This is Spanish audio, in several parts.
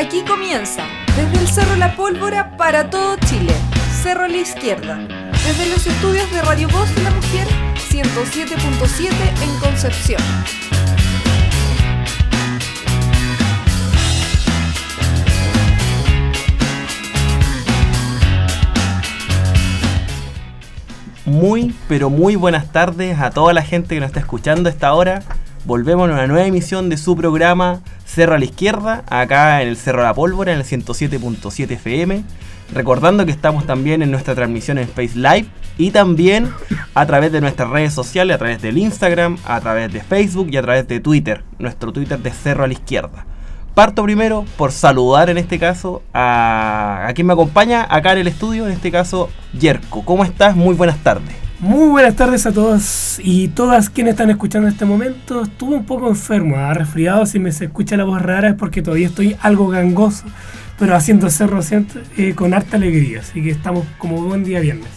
Aquí comienza, desde el Cerro La Pólvora para todo Chile, Cerro la Izquierda, desde los estudios de Radio Voz de la Mujer 107.7 en Concepción. Muy, pero muy buenas tardes a toda la gente que nos está escuchando a esta hora. Volvemos a una nueva emisión de su programa Cerro a la Izquierda, acá en el Cerro La Pólvora, en el 107.7 FM. Recordando que estamos también en nuestra transmisión en Space Live y también a través de nuestras redes sociales, a través del Instagram, a través de Facebook y a través de Twitter, nuestro Twitter de Cerro a la Izquierda. Parto primero por saludar en este caso a, a quien me acompaña acá en el estudio, en este caso Yerko. ¿Cómo estás? Muy buenas tardes. Muy buenas tardes a todos y todas quienes están escuchando en este momento. Estuve un poco enfermo, ha resfriado. Si me se escucha la voz rara es porque todavía estoy algo gangoso, pero haciendo cerro eh, con harta alegría. Así que estamos como buen día viernes.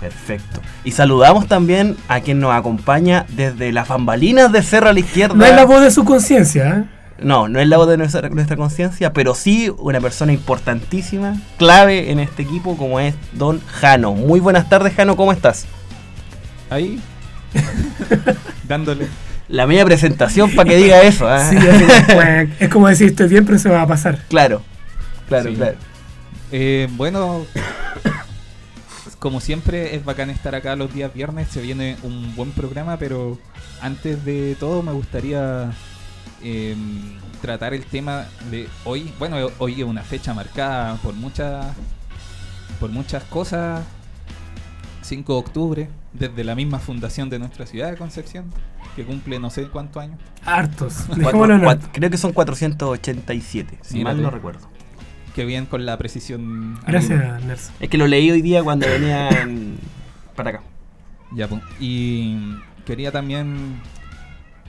Perfecto. Y saludamos también a quien nos acompaña desde las bambalinas de Cerro a la Izquierda. No es la voz de su conciencia, ¿eh? No, no es la voz de nuestra, nuestra conciencia, pero sí una persona importantísima, clave en este equipo, como es Don Jano. Muy buenas tardes, Jano, ¿cómo estás? Ahí, dándole. La media presentación para que diga eso. ¿eh? Sí, es, es como decir estoy bien, pero se va a pasar. Claro, claro, Sí. claro. Eh, bueno, como siempre es bacán estar acá los días viernes, se viene un buen programa, pero antes de todo me gustaría eh, tratar el tema de hoy. Bueno, hoy es una fecha marcada por muchas por muchas cosas. 5 de octubre, desde la misma fundación de nuestra ciudad de Concepción, que cumple no sé cuántos años. Hartos. Cuatro- Dejémoslo en cuat- harto. creo que son 487, si Mírate. mal no recuerdo. Que bien con la precisión. Gracias, Nelson. Es que lo leí hoy día cuando venía en- para acá. Ya, pues. Y quería también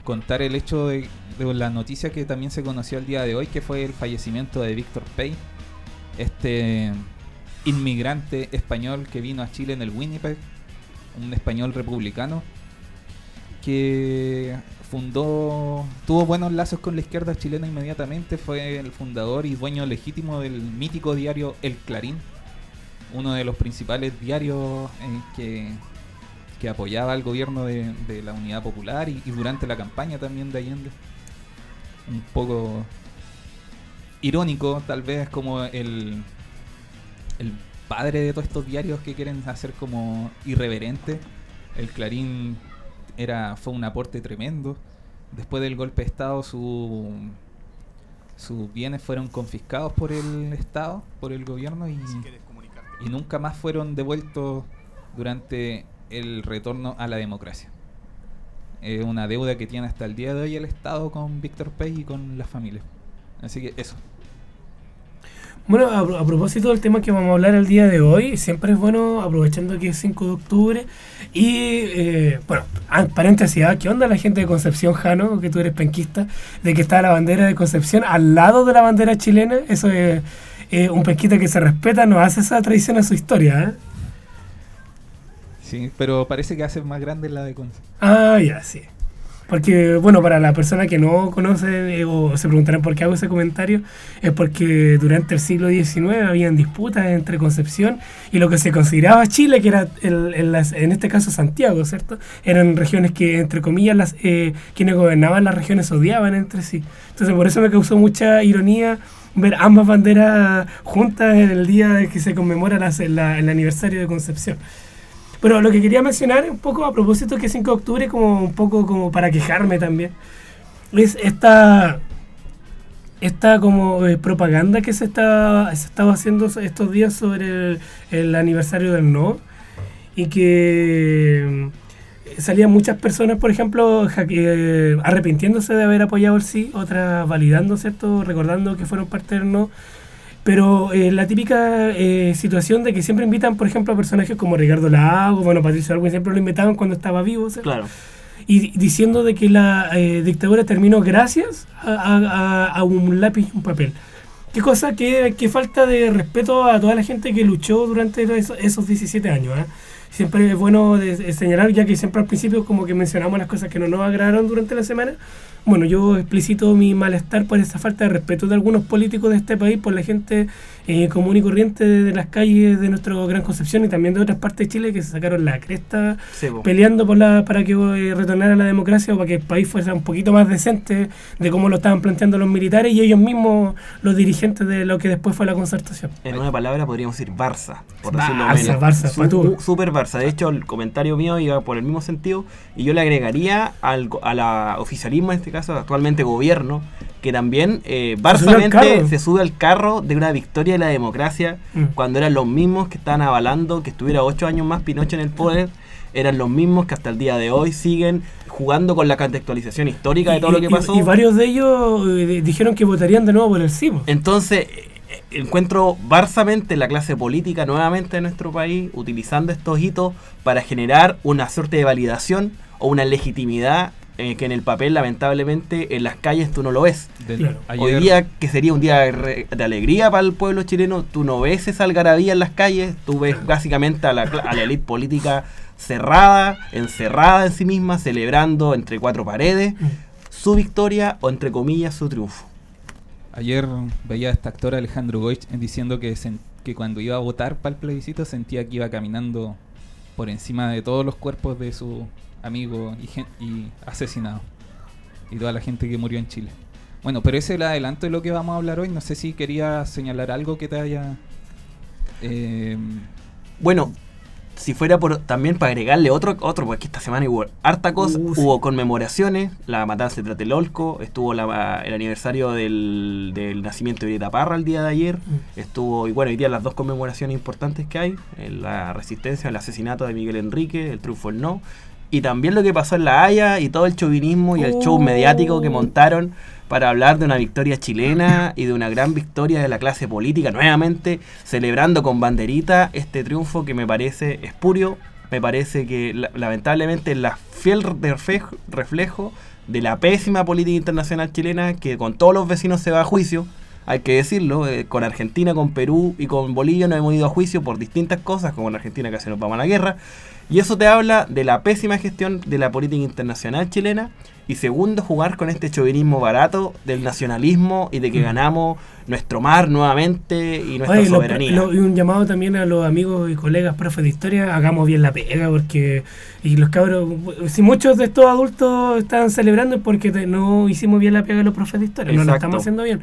contar el hecho de, la noticia que también se conoció el día de hoy, que fue el fallecimiento de Víctor Pay, este inmigrante español que vino a Chile en el Winnipeg, un español republicano, que fundó, tuvo buenos lazos con la izquierda chilena inmediatamente, fue el fundador y dueño legítimo del mítico diario El Clarín, uno de los principales diarios en que que apoyaba al gobierno de, de la Unidad Popular y, y durante la campaña también de Allende. Un poco irónico, tal vez, como el, el padre de todos estos diarios que quieren hacer como irreverente. El Clarín era, fue un aporte tremendo. Después del golpe de Estado, su, sus bienes fueron confiscados por el Estado, por el gobierno, y, y nunca más fueron devueltos durante el retorno a la democracia. Es una deuda que tiene hasta el día de hoy el Estado con Víctor Pay y con las familias. Así que eso. Bueno, a, propósito del tema que vamos a hablar el día de hoy, siempre es bueno, aprovechando que es 5 de octubre, y eh, bueno, ah, paréntesis, ¿ah? ¿qué onda la gente de Concepción, Jano, que tú eres penquista, de que está la bandera de Concepción al lado de la bandera chilena? Eso es un penquista que se respeta, no hace esa tradición a su historia, ¿eh? Pero parece que hace más grande la de Conce. Ah, ya, sí. Porque, bueno, para la persona que no conoce eh, o se preguntarán por qué hago ese comentario, es porque durante el siglo XIX habían disputas entre Concepción y lo que se consideraba Chile, que era el- en, las- en este caso Santiago, ¿cierto? Eran regiones que, entre comillas, las, eh, quienes gobernaban las regiones odiaban entre sí. Entonces, por eso me causó mucha ironía ver ambas banderas juntas en el día que se conmemora el aniversario de Concepción. Pero lo que quería mencionar un poco a propósito que 5 de octubre, como un poco como para quejarme también, es esta, esta como eh, propaganda que se está se estaba haciendo estos días sobre el, aniversario del no y que mm, salían muchas personas, por ejemplo, eh, arrepintiéndose de haber apoyado el sí, otras validando, ¿cierto? Recordando que fueron parte del no. Pero eh, la típica eh, situación de que siempre invitan, por ejemplo, a personajes como Ricardo Lago, bueno, Patricio Argüen siempre lo invitaban cuando estaba vivo, ¿cierto? Claro. y di- diciendo de que la eh, dictadura terminó gracias a, a- a- un lápiz y un papel. Qué cosa, qué, qué falta de respeto a toda la gente que luchó durante esos, esos 17 años. ¿eh? Siempre es bueno de- de señalar, ya que siempre al principio como que mencionamos las cosas que no nos agradaron durante la semana, bueno, yo explicito mi malestar por esa falta de respeto de algunos políticos de este país, por la gente eh, común y corriente de, las calles de nuestro Gran Concepción y también de otras partes de Chile que se sacaron la cresta peleando por la, para que eh, retornara la democracia o para que el país fuera un poquito más decente de cómo lo estaban planteando los militares y ellos mismos, los dirigentes de lo que después fue la concertación. En una palabra podríamos decir Barça, por decirlo Barça, Barça, Super Barça. De hecho, el comentario mío iba por el mismo sentido y yo le agregaría al a la oficialismo, este caso, actualmente gobierno, que también eh, se sube al carro de una victoria de la democracia mm. cuando eran los mismos que estaban avalando que estuviera ocho años más Pinochet en el poder, eran los mismos que hasta el día de hoy siguen jugando con la contextualización histórica de todo lo que pasó. Y, varios de ellos eh, dijeron que votarían de nuevo por el sí. Entonces, eh, encuentro barsamente la clase política nuevamente de nuestro país utilizando estos hitos para generar una suerte de validación o una legitimidad eh, que en el papel lamentablemente en las calles tú no lo ves. Hoy día que sería un día de, alegría para el pueblo chileno, tú no ves esa algarabía en las calles, tú ves básicamente a la, a la élite política cerrada, encerrada en sí misma, celebrando entre cuatro paredes mm. su victoria o entre comillas su triunfo. Ayer veía a esta actora Alejandro Goich diciendo que, que cuando iba a votar para el plebiscito sentía que iba caminando por encima de todos los cuerpos de su amigos y, y asesinados. Y toda la gente que murió en Chile. Bueno, pero ese es el adelanto de lo que vamos a hablar hoy. No sé si quería señalar algo que te haya... Eh, bueno, si fuera por también para agregarle otro, otro porque esta semana hubo harta cosa, uh, hubo conmemoraciones, la matanza de Tlatelolco, estuvo el aniversario del, nacimiento de Parra el día de ayer, mm. estuvo, y bueno, hoy día las dos conmemoraciones importantes que hay, la resistencia, el asesinato de Miguel Enrique, el triunfo el no, y también lo que pasó en La Haya y todo el chauvinismo y el show mediático que oh. montaron para hablar de una victoria chilena y de una gran victoria de la clase política, nuevamente celebrando con banderita este triunfo que me parece espurio, me parece que lamentablemente es la fiel reflejo de la pésima política internacional chilena que con todos los vecinos se va a juicio, hay que decirlo, eh, con Argentina, con Perú y con Bolivia no hemos ido a juicio por distintas cosas, como en Argentina casi nos vamos a la guerra, y eso te habla de la pésima gestión de la política internacional chilena. Y segundo, jugar con este chauvinismo barato del nacionalismo y de que mm. ganamos nuestro mar nuevamente y nuestra soberanía. y un llamado también a los amigos y colegas profes de historia, hagamos bien la pega, porque y los cabros, si muchos de estos adultos están celebrando es porque no hicimos bien la pega de los profes de historia, no lo estamos haciendo bien.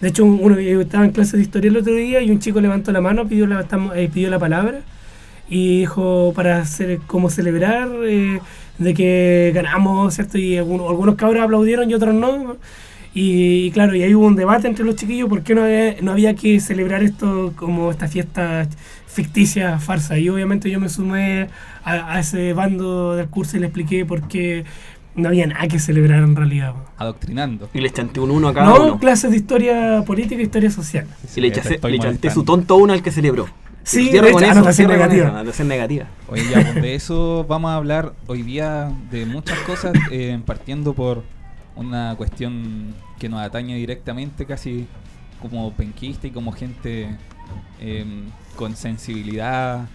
De hecho, uno estaba en clase de historia el otro día y un chico levantó la mano, pidió la, eh, pidió la palabra y dijo para hacer como celebrar eh, de que ganamos, ¿cierto? Y algunos, algunos cabros aplaudieron y otros no. Y, claro, y ahí hubo un debate entre los chiquillos por qué no había, no había que celebrar esto como esta fiesta ficticia, farsa. Y obviamente yo me sumé a, ese bando del curso y le expliqué por qué no había nada que celebrar en realidad. Adoctrinando. Y le chanté un uno a cada uno. No, clases de historia política e historia social. y le, le chanté su tonto uno al que celebró. Sí, de con anotación negativa. negativa. Oye, ya, pues, de eso vamos a hablar hoy día de muchas cosas, eh, partiendo por una cuestión que nos atañe directamente, casi como penquista y como gente em, con sensibilidad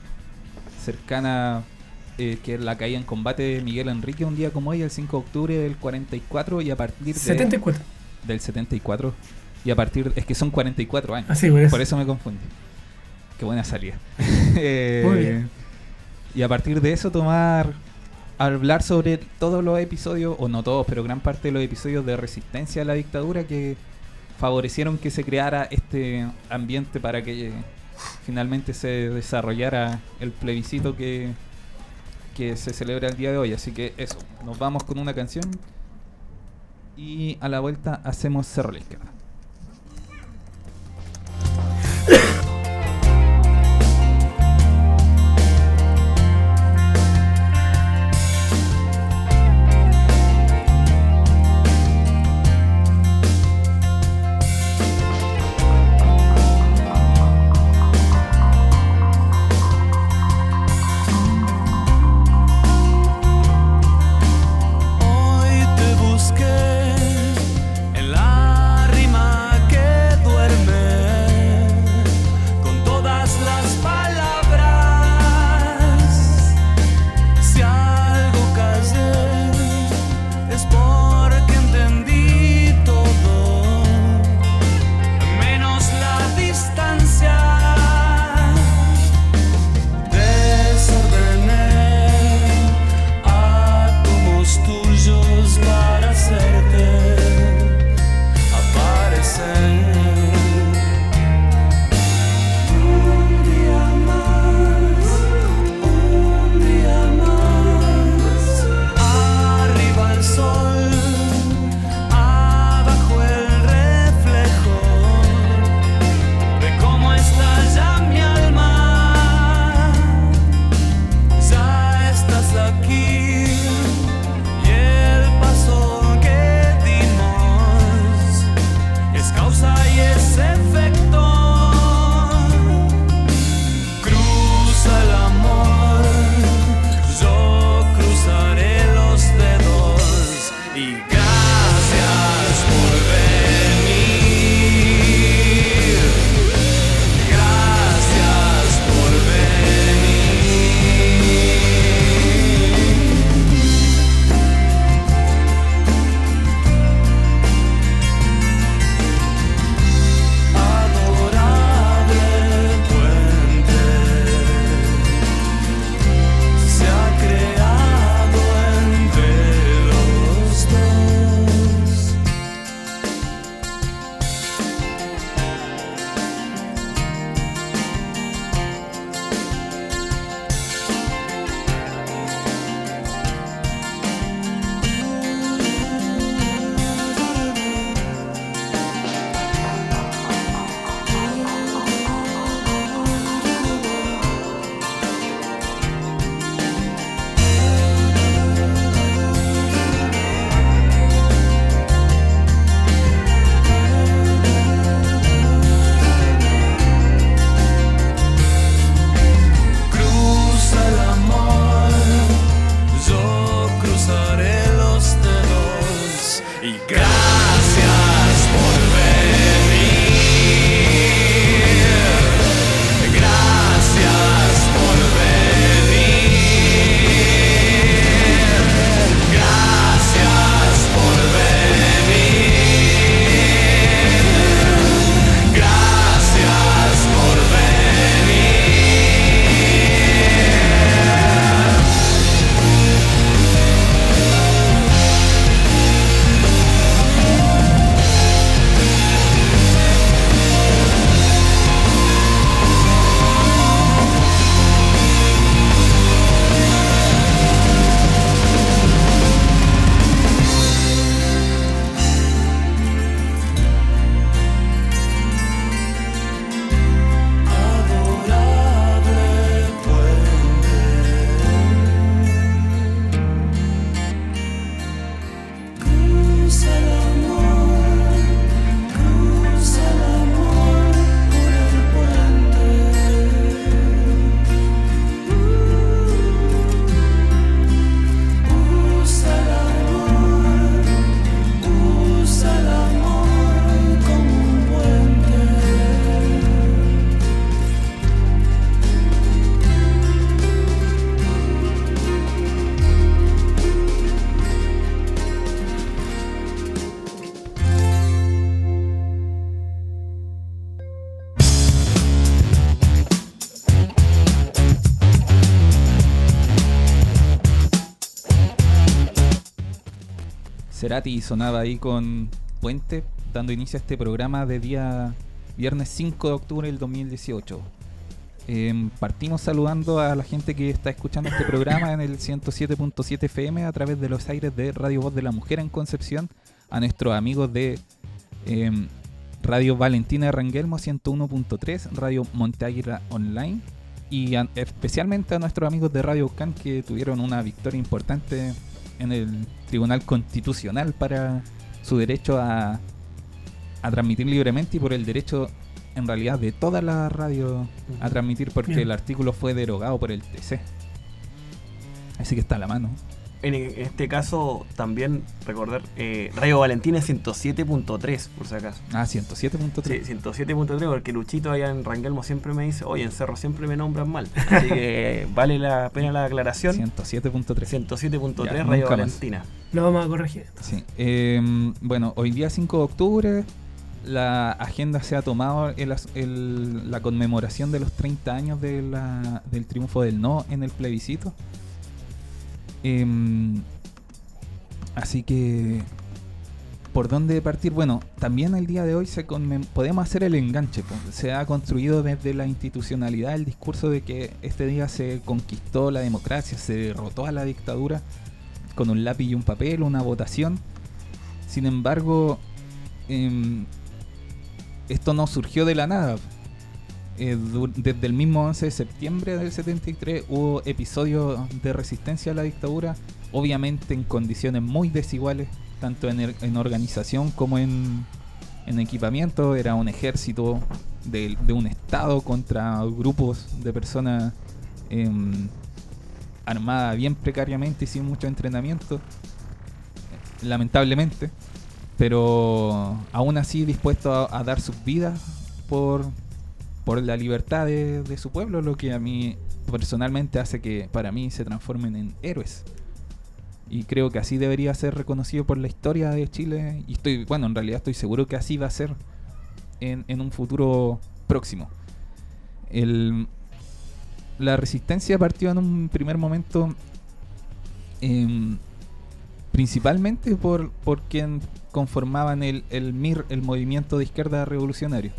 cercana, eh, que es la caída en combate de Miguel Enrique un día como hoy, el 5 de octubre del 44, y a partir de 74. del 74. Y a partir, es que son 44 años. Así, por eso me confundí buena salida. Eh, y a partir de eso tomar, hablar sobre todos los episodios, o no todos, pero gran parte de los episodios de resistencia a la dictadura que favorecieron que se creara este ambiente para que finalmente se desarrollara el plebiscito que, que se celebra el día de hoy. Así que eso, nos vamos con una canción y a la vuelta hacemos Cerro la Izquierda. Cerati sonaba ahí con Puente, dando inicio a este programa de día viernes 5 de octubre del 2018. Em, partimos saludando a la gente que está escuchando este programa en el 107.7 FM a través de los aires de Radio Voz de la Mujer en Concepción, a nuestros amigos de em, Radio Valentina de Rangelmo 101.3, Radio Monte Águila Online y a- especialmente a nuestros amigos de Radio Can que tuvieron una victoria importante en el Tribunal Constitucional para su derecho a, a transmitir libremente y por el derecho en realidad de toda la radio a transmitir porque Bien. el artículo fue derogado por el TC. Así que está a la mano. En este caso, también recordar, eh, Radio Valentina es 107.3, por si acaso. Ah, 107.3. Sí, 107.3, porque Luchito allá en Rangelmo siempre me dice, oye, en Cerro siempre me nombran mal. Así que vale la pena la aclaración. 107.3. 107.3 Ya, Radio más. Valentina. Lo vamos a corregir. Sí. Em, bueno, hoy día 5 de octubre la agenda se ha tomado el el- la conmemoración de los 30 años de la- del triunfo del no en el plebiscito. Em, así que, ¿por dónde partir? Bueno, también el día de hoy se podemos hacer el enganche. Se ha construido desde la institucionalidad el discurso de que este día se conquistó la democracia, se derrotó a la dictadura con un lápiz y un papel, una votación. Sin embargo, em, esto no surgió de la nada. Eh, desde el mismo 11 de septiembre del 73 hubo episodios de resistencia a la dictadura, obviamente en condiciones muy desiguales, tanto en, organización como en, en equipamiento. Era un ejército de, un Estado contra grupos de personas em, armadas bien precariamente y sin mucho entrenamiento, lamentablemente, pero aún así dispuesto a, a dar sus vidas por, por la libertad de, su pueblo, lo que a mí personalmente hace que para mí se transformen en héroes. Y creo que así debería ser reconocido por la historia de Chile. Y estoy, bueno, en realidad estoy seguro que así va a ser en, en un futuro próximo. El, la resistencia partió en un primer momento em, principalmente por, por quien conformaban el, el MIR, el Movimiento de Izquierda Revolucionario.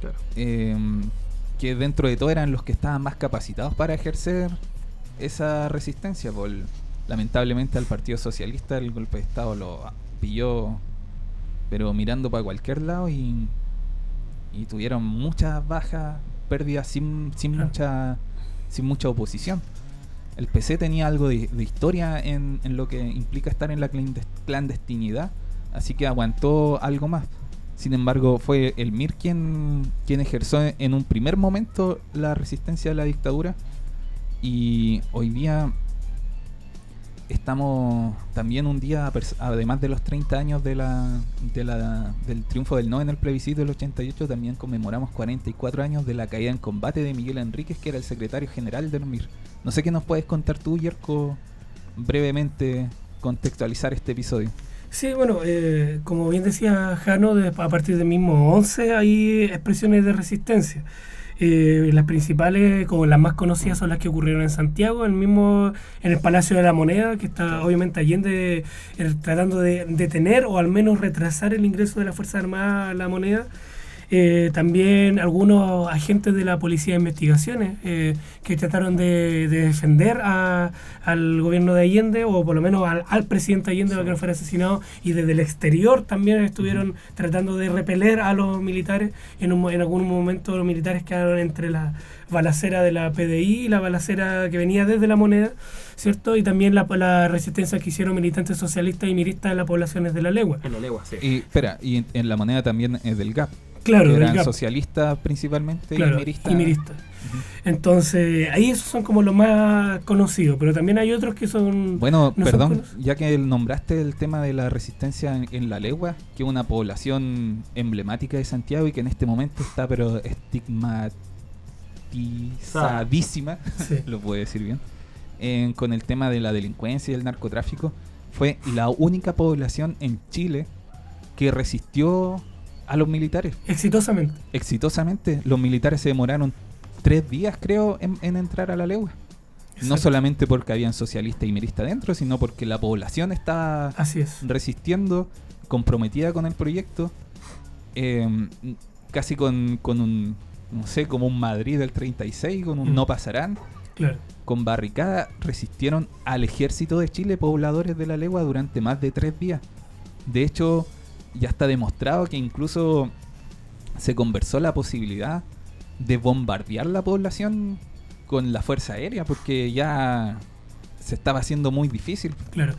Claro. Em, que dentro de todo eran los que estaban más capacitados para ejercer esa resistencia. Por, lamentablemente al Partido Socialista el golpe de Estado lo pilló, pero mirando para cualquier lado y, y tuvieron muchas bajas, pérdidas sin, sin Claro. mucha sin mucha oposición. El PC tenía algo de, de historia en, en lo que implica estar en la clandes- clandestinidad, así que aguantó algo más. Sin embargo, fue el MIR quien, quien ejerció en un primer momento la resistencia a la dictadura y hoy día estamos también un día, además de los 30 años de la, del triunfo del no en el plebiscito del 88, también conmemoramos 44 años de la caída en combate de Miguel Enríquez, que era el secretario general del MIR. No sé qué nos puedes contar tú, Yerko, brevemente contextualizar este episodio. Sí, bueno, eh, como bien decía Jano, de- a partir del mismo 11 hay expresiones de resistencia. Eh, las principales, como las más conocidas, son las que ocurrieron en Santiago, el mismo, en el Palacio de la Moneda, que está obviamente Allende tratando de detener o al menos retrasar el ingreso de la Fuerza Armada a la moneda. Eh, también algunos agentes de la Policía de Investigaciones eh, que trataron de, de defender a- al gobierno de Allende o por lo menos al, al presidente Allende para que no fuera asesinado y desde el exterior también estuvieron tratando de repeler a los militares. En, un mo- en algún momento los militares quedaron entre la balacera de la PDI y la balacera que venía desde la moneda, ¿cierto? Y también la, la resistencia que hicieron militantes socialistas y miristas de las poblaciones de la legua. En la legua, sí. Y espera, y en, en la moneda también es del GAP. Claro, del eran socialistas principalmente Claro, y miristas. y miristas. Entonces, ahí esos son como los más conocidos, pero también hay otros que son... Bueno, no perdón, ya que nombraste el tema de la resistencia en, en la legua, que es una población emblemática de Santiago y que en este momento está pero estigmatizadísima, Sí. lo puedo decir bien, en- con el tema de la delincuencia y el narcotráfico, fue la única población en Chile que resistió a los militares Exitosamente. exitosamente. Los militares se demoraron tres días, creo, en, en entrar a la legua. No solamente porque habían socialistas y miristas dentro, sino porque la población estaba Así es. resistiendo, comprometida con el proyecto, eh, casi con, con un, no sé, como un Madrid del 36, con un Mm. no pasarán, Claro. con barricada, resistieron al ejército de Chile, pobladores de la legua, durante más de tres días. De hecho, ya está demostrado que incluso se conversó la posibilidad de bombardear la población con la fuerza aérea, porque ya se estaba haciendo muy difícil. Claro.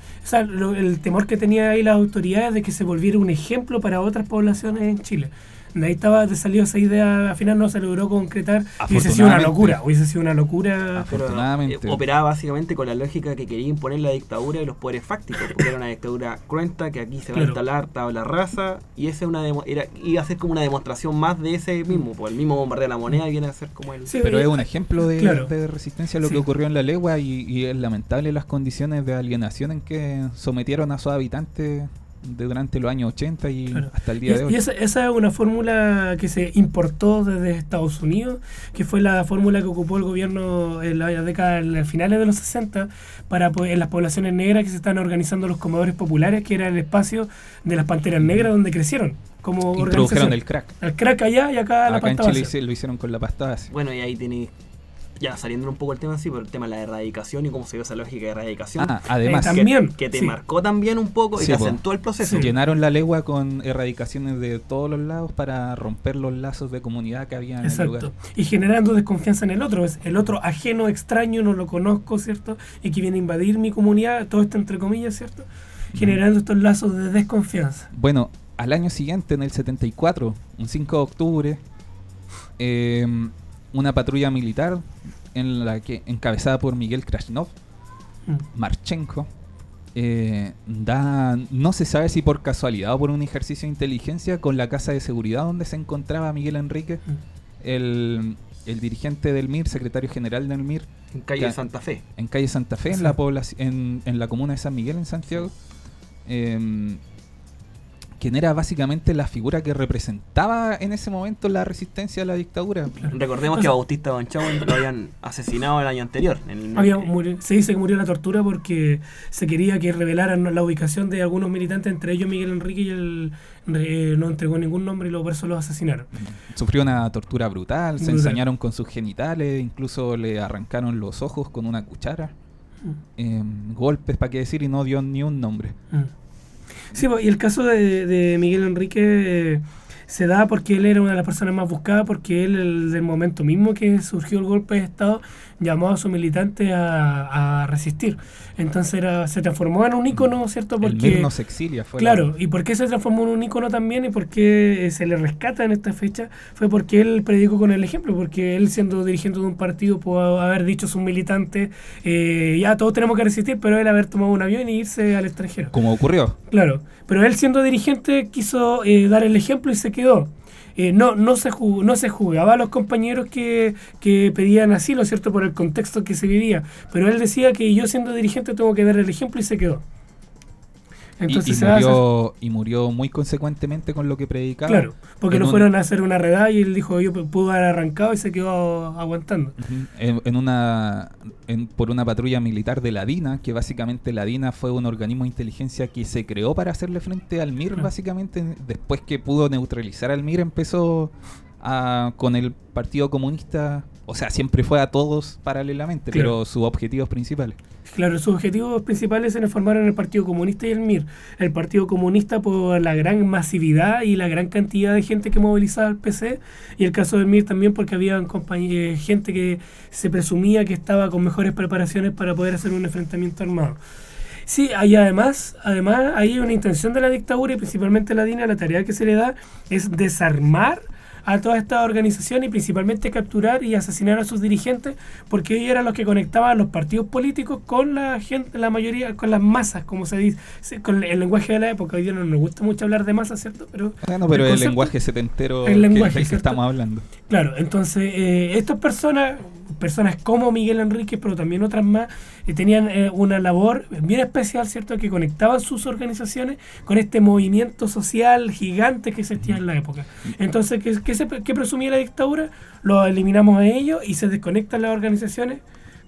El temor que tenía ahí las autoridades de que se volviera un ejemplo para otras poblaciones en Chile. De ahí estaba, te salió esa idea, al final no se logró concretar. Hubiese sido una locura, hubiese sido una locura. Pero, Afortunadamente. eh, operaba básicamente con la lógica que quería imponer la dictadura y los poderes fácticos, porque era una dictadura cruenta que aquí se va Claro. a instalar tabla rasa y esa es una demo- era, iba a ser como una demostración más de ese mismo, pues el mismo bombardeo de la moneda viene a ser como el Sí, Pero es un ejemplo de, claro. de resistencia a lo Sí. que ocurrió en la legua y, y es lamentable las condiciones de alienación en que sometieron a sus habitantes de durante los años 80 y Claro. hasta el Y, día de hoy. y esa, esa es una fórmula que se importó desde Estados Unidos, que fue la fórmula que ocupó el gobierno en la década, en las finales de los 60, para pues, en las poblaciones negras que se están organizando los comedores populares, que era el espacio de las panteras negras donde crecieron. Como Introdujeron el crack. El crack allá y acá la Acá en pasta Chile base. hice- lo hicieron con la pasta base. Bueno, y ahí tenéis, ya saliendo un poco el tema así, pero el tema de la erradicación y cómo se dio esa lógica de erradicación. Ah, además, Eh, que, también, que te sí. marcó también un poco y Sí, te po. acentuó el proceso. Sí. llenaron la legua con erradicaciones de todos los lados para romper los lazos de comunidad que había en el Exacto. lugar. Y generando desconfianza en el otro. Es el otro ajeno, extraño, no lo conozco, ¿cierto? Y que viene a invadir mi comunidad, todo esto entre comillas, ¿cierto? Generando estos lazos de desconfianza. Bueno, al año siguiente, en el 74, un 5 de octubre, eh, una patrulla militar en la que encabezada por Miguel Krasnov, Mm. Marchenko, eh, da, no se sabe si por casualidad o por un ejercicio de inteligencia con la casa de seguridad donde se encontraba Miguel Enrique, Mm. el, el dirigente del MIR, secretario general del MIR, En calle. Santa Fe. en calle Santa Fe, en la población, en, en la comuna de San Miguel, en Santiago, em, quien era básicamente la figura que representaba en ese momento la resistencia a la dictadura. Recordemos que a Bautista Banchao lo habían asesinado el año anterior. en el- Había muri- se dice que murió en la tortura porque se quería que revelaran la ubicación de algunos militantes, entre ellos Miguel Enrique y él eh, no entregó ningún nombre y luego por eso los asesinaron. Sufrió una tortura brutal, se ensañaron con sus genitales, incluso le arrancaron los ojos con una cuchara, Mm. em, golpes, para qué decir, y no dio ni un nombre. Mm. Sí, y el caso de, de Miguel Enrique, eh, se da porque él era una de las personas más buscadas, porque él, el, del momento mismo que surgió el golpe de Estado, llamó a sus militantes a, a resistir. Entonces era, se transformó en un ícono, ¿cierto? El Porque, Mir no se exilia. Fue Claro, la- ¿y por qué se transformó en un ícono también y por qué eh, se le rescata en esta fecha? Fue porque él predicó con el ejemplo, porque él siendo dirigente de un partido pudo haber dicho a sus militantes, eh, ya todos tenemos que resistir, pero él haber tomado un avión y irse al extranjero. como ocurrió. Claro, pero él siendo dirigente quiso eh, dar el ejemplo y se quedó. Eh, no, no, se ju- no se jugaba a los compañeros que, que pedían asilo, ¿cierto? Por el contexto que se vivía. Pero él decía que yo siendo dirigente tengo que dar el ejemplo y se quedó. Y- Entonces y, se hace- murió, y murió muy consecuentemente con lo que predicaba. Claro, porque lo un- fueron a hacer una redada y él dijo yo pudo haber arrancado y se quedó aguantando. En, en una en- por una patrulla militar de la DINA, que básicamente la DINA fue un organismo de inteligencia que se creó para hacerle frente al MIR, básicamente. Después que pudo neutralizar al MIR, empezó a- con el Partido Comunista, o sea, siempre fue a todos paralelamente, Claro. pero sus objetivos principales. Claro, sus objetivos principales se formaron el Partido Comunista y el MIR. El Partido Comunista por la gran masividad y la gran cantidad de gente que movilizaba al PC y el caso del MIR también porque había eh, gente que se presumía que estaba con mejores preparaciones para poder hacer un enfrentamiento armado. Sí, hay además, además hay una intención de la dictadura y principalmente la DINA, la tarea que se le da es desarmar a toda esta organización y principalmente capturar y asesinar a sus dirigentes porque ellos eran los que conectaban a los partidos políticos con la gente, la mayoría, con las masas, como se dice, con el lenguaje de la época. Hoy día no nos gusta mucho hablar de masas, ¿cierto? Pero Bueno, pero el, concepto- lenguaje setentero el que- lenguaje, que ¿cierto? estamos hablando. Claro, entonces eh, estas personas, personas como Miguel Enríquez, pero también otras más, eh, tenían eh, una labor bien especial, ¿cierto? Que conectaban sus organizaciones con este movimiento social gigante que existía en la época. Entonces, ¿qué, qué se, qué presumía la dictadura? Lo eliminamos a ellos y se desconectan las organizaciones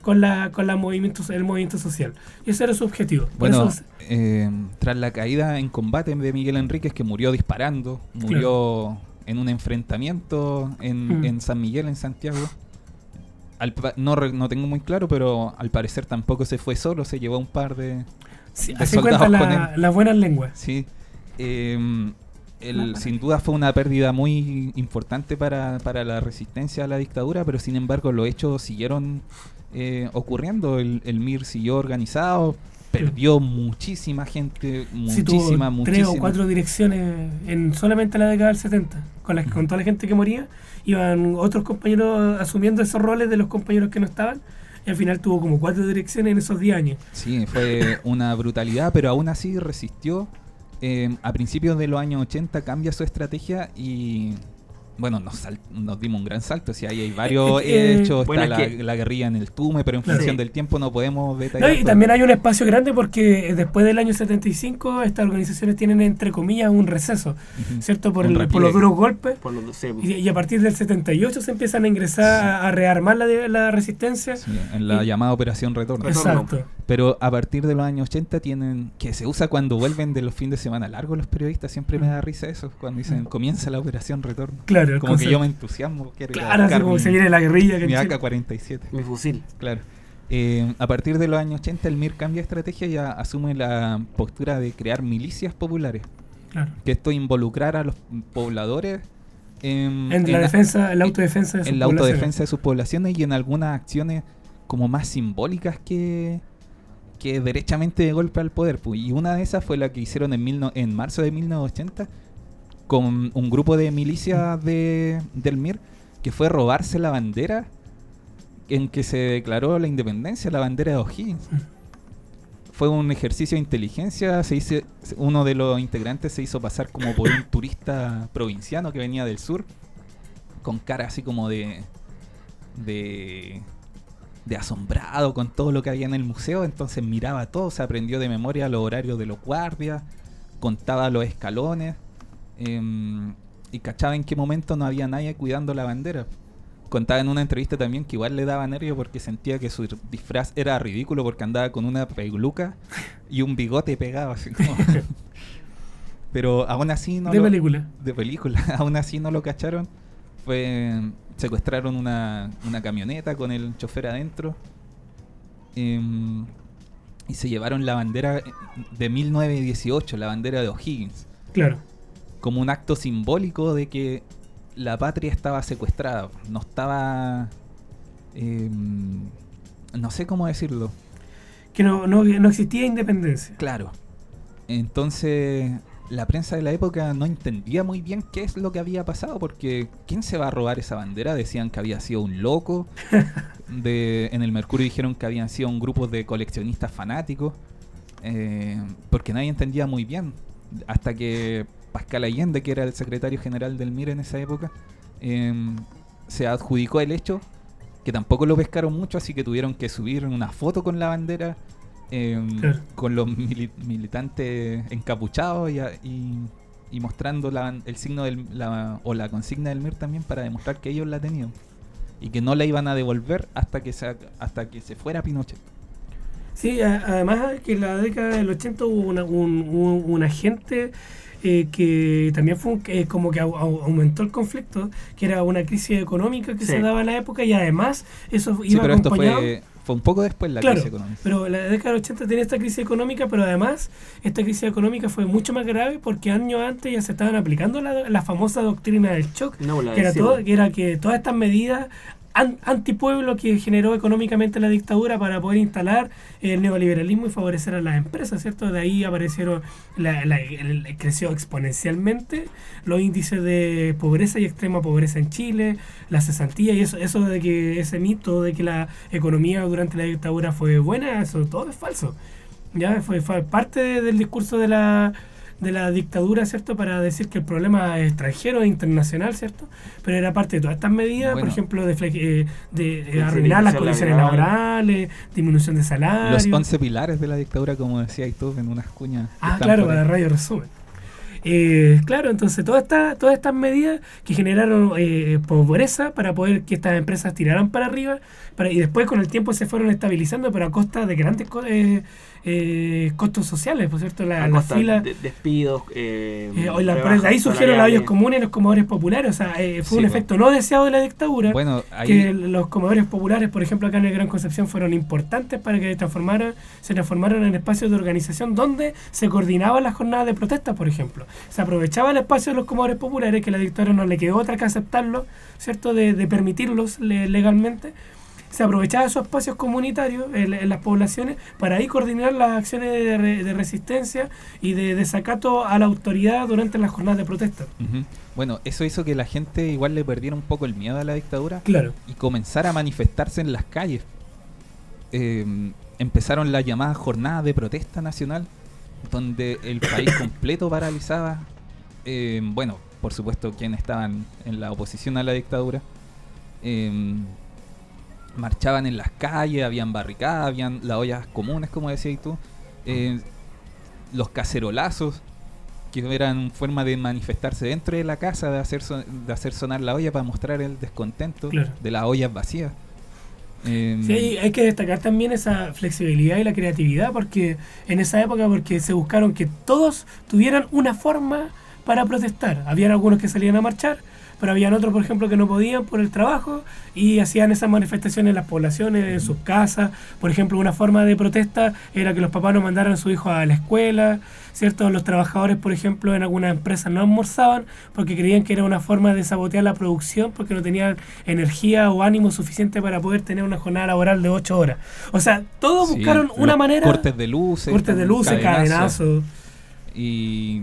con la con la movimiento, el movimiento social. Y ese era su objetivo. Bueno, eso- eh, tras la caída en combate de Miguel Enríquez, que murió disparando, murió en un enfrentamiento en, Mm. en San Miguel, en Santiago. Al no, no tengo muy claro, pero al parecer tampoco se fue solo, se llevó un par de... sí, de así soldados cuentan con la- las buenas lenguas. Sí. Eh, el- sin duda fue una pérdida muy importante para, para la resistencia a la dictadura, pero sin embargo los hechos siguieron eh, ocurriendo. El, el MIR siguió organizado, perdió muchísima gente, Sí, muchísima, tres muchísima. o cuatro direcciones en solamente la década del 70. Con, la, con toda la gente que moría, iban otros compañeros asumiendo esos roles de los compañeros que no estaban. Y al final tuvo como cuatro direcciones en esos 10 años. Sí, fue una brutalidad, pero aún así resistió. Eh, a principios de los años 80 cambia su estrategia y bueno, nos, sal- nos dimos un gran salto. Si ahí hay varios Eh, eh, hechos, bueno, está es la, que- la guerrilla en el Tume, pero en función Sí. del tiempo no podemos No, detallar. y todo. también hay un espacio grande porque eh, después del año 75 estas organizaciones tienen entre comillas un receso. ¿cierto? Por, el- por los duros golpes. Por Y, y a partir del 78 se empiezan a ingresar a, a rearmar la, resistencia. Sí, en la Y- llamada Operación Retorno. Exacto. Pero a partir de los años 80 tienen que se usa cuando vuelven de los fines de semana largos los periodistas. Siempre me da risa eso cuando dicen comienza la Operación Retorno. Claro, Como que yo me entusiasmo. Quiero Claro, así como mi- se viene la guerrilla. que mi Chile. AK-47. mi fusil. Claro. Eh, a partir de los años 80 el MIR cambia estrategia y a- asume la postura de crear milicias populares. Claro. Que esto involucrar a los pobladores en, En la en- defensa, en la autodefensa de sus en la poblaciones. autodefensa de sus poblaciones y en algunas acciones como más simbólicas que, que derechamente de golpe al poder. pu. Y una de esas fue la que hicieron en, mil no- en marzo de 1980 con un grupo de milicias de, del MIR que fue robarse la bandera en que se declaró la independencia, la bandera de O'Higgins. Fue un ejercicio de inteligencia, se hizo, uno de los integrantes se hizo pasar como por un turista provinciano que venía del sur, con cara así como de, de, de asombrado con todo lo que había en el museo, entonces miraba todo, se aprendió de memoria los horarios de los guardias, contaba los escalones em, y cachaba en qué momento no había nadie cuidando la bandera. Contaba en una entrevista también que igual le daba nervio porque sentía que su disfraz era ridículo porque andaba con una peluca y un bigote pegado así como... Pero aún así no de lo- película. de película. Aún así no lo cacharon. Fue secuestraron una, una camioneta con el chofer adentro. em, y se llevaron la bandera de 1918, la bandera de O'Higgins. Claro. Como un acto simbólico de que la patria estaba secuestrada, no estaba... em, no sé cómo decirlo. Que no, no, no existía independencia. Claro. Entonces, la prensa de la época no entendía muy bien qué es lo que había pasado, porque ¿quién se va a robar esa bandera? Decían que había sido un loco. De, en el Mercurio dijeron que habían sido un grupo de coleccionistas fanáticos. eh, porque nadie entendía muy bien. Hasta que Pascal Allende, que era el secretario general del MIR en esa época, em, se adjudicó el hecho, que tampoco lo pescaron mucho, así que tuvieron que subir una foto con la bandera, em, Claro. con los mili- militantes encapuchados y, y- y mostrando la el signo del, la- o la consigna del MIR también para demostrar que ellos la tenían y que no la iban a devolver hasta que se, hasta que se fuera Pinochet. Sí, a- además que en la década del 80 hubo una- un, un- un agente eh, que también fue un- eh, como que au- au- aumentó el conflicto, que era una crisis económica que Sí. se daba en la época y además eso Sí, iba pero esto acompañado... fue, fue un poco después la Claro, crisis económica. pero la década del 80 tenía esta crisis económica, pero además esta crisis económica fue mucho más grave porque años antes ya se estaban aplicando la, la famosa doctrina del shock, No, que era, todo, que era que todas estas medidas antipueblo que generó económicamente la dictadura para poder instalar el neoliberalismo y favorecer a las empresas, ¿cierto? De ahí aparecieron, la, creció exponencialmente los índices de pobreza y extrema pobreza en Chile, la cesantía y eso, eso de que ese mito de que la economía durante la dictadura fue buena, eso todo es falso. Ya fue, fue parte de- del discurso de la de la dictadura, ¿cierto? Para decir que el problema es extranjero e internacional, ¿cierto? Pero era parte de todas estas medidas, por ejemplo, de, eh, de, eh, arruinar las condiciones laboral. laborales, disminución de Los salarios. 11 pilares de la dictadura, como decías tú, en unas cuñas. Ah, claro, para radio resumen. Eh, claro, entonces todas estas todas estas medidas que generaron eh, pobreza para poder que estas empresas tiraran para arriba y después con el tiempo se fueron estabilizando, pero a costa de grandes co- eh, eh, costos sociales, por cierto, la, A la costa fila... de- despidos. Eh, Eh, hoy la- rebajas de ahí surgieron los hoyos comunes y los comedores populares. O sea, eh, fue Sí, un efecto no deseado de la dictadura. Bueno, ahí que los comedores populares, por ejemplo, acá en el Gran Concepción, fueron importantes para que transformara, se transformaran en espacios de organización donde se coordinaban las jornadas de protesta, por ejemplo. Se aprovechaba el espacio de los comedores populares, que la dictadura no le quedó otra que aceptarlo, ¿cierto? De, de permitirlos le- legalmente. Se aprovechaba esos espacios comunitarios en, en las poblaciones para ahí coordinar las acciones de, re- de resistencia y de desacato a la autoridad durante las jornadas de protesta. Bueno, eso hizo que la gente igual le perdiera un poco el miedo a la dictadura Claro. y comenzara a manifestarse en las calles. Eh, empezaron las llamadas jornadas de protesta nacional, donde el país completo paralizaba. eh, bueno, por supuesto, quienes estaban en la oposición a la dictadura. eh, marchaban en las calles, habían barricadas, habían las ollas comunes, como decías tú. eh, los cacerolazos, que eran forma de manifestarse dentro de la casa, de hacer, de hacer sonar la olla para mostrar el descontento Claro. de las ollas vacías. Em, Sí, hay- hay que destacar también esa flexibilidad y la creatividad porque en esa época porque se buscaron que todos tuvieran una forma para protestar. Habían algunos que salían a marchar, pero habían otros, por ejemplo, que no podían por el trabajo y hacían esas manifestaciones en las poblaciones, en sus casas. Por ejemplo, una forma de protesta era que los papás no mandaran a su hijo a la escuela, ¿cierto? Los trabajadores, por ejemplo, en algunas empresas no almorzaban porque creían que era una forma de sabotear la producción porque no tenían energía o ánimo suficiente para poder tener una jornada laboral de 8 horas. O sea, todos sí, buscaron una manera... Cortes de luces. cortes de luces, cadenazos. cadenazos. Y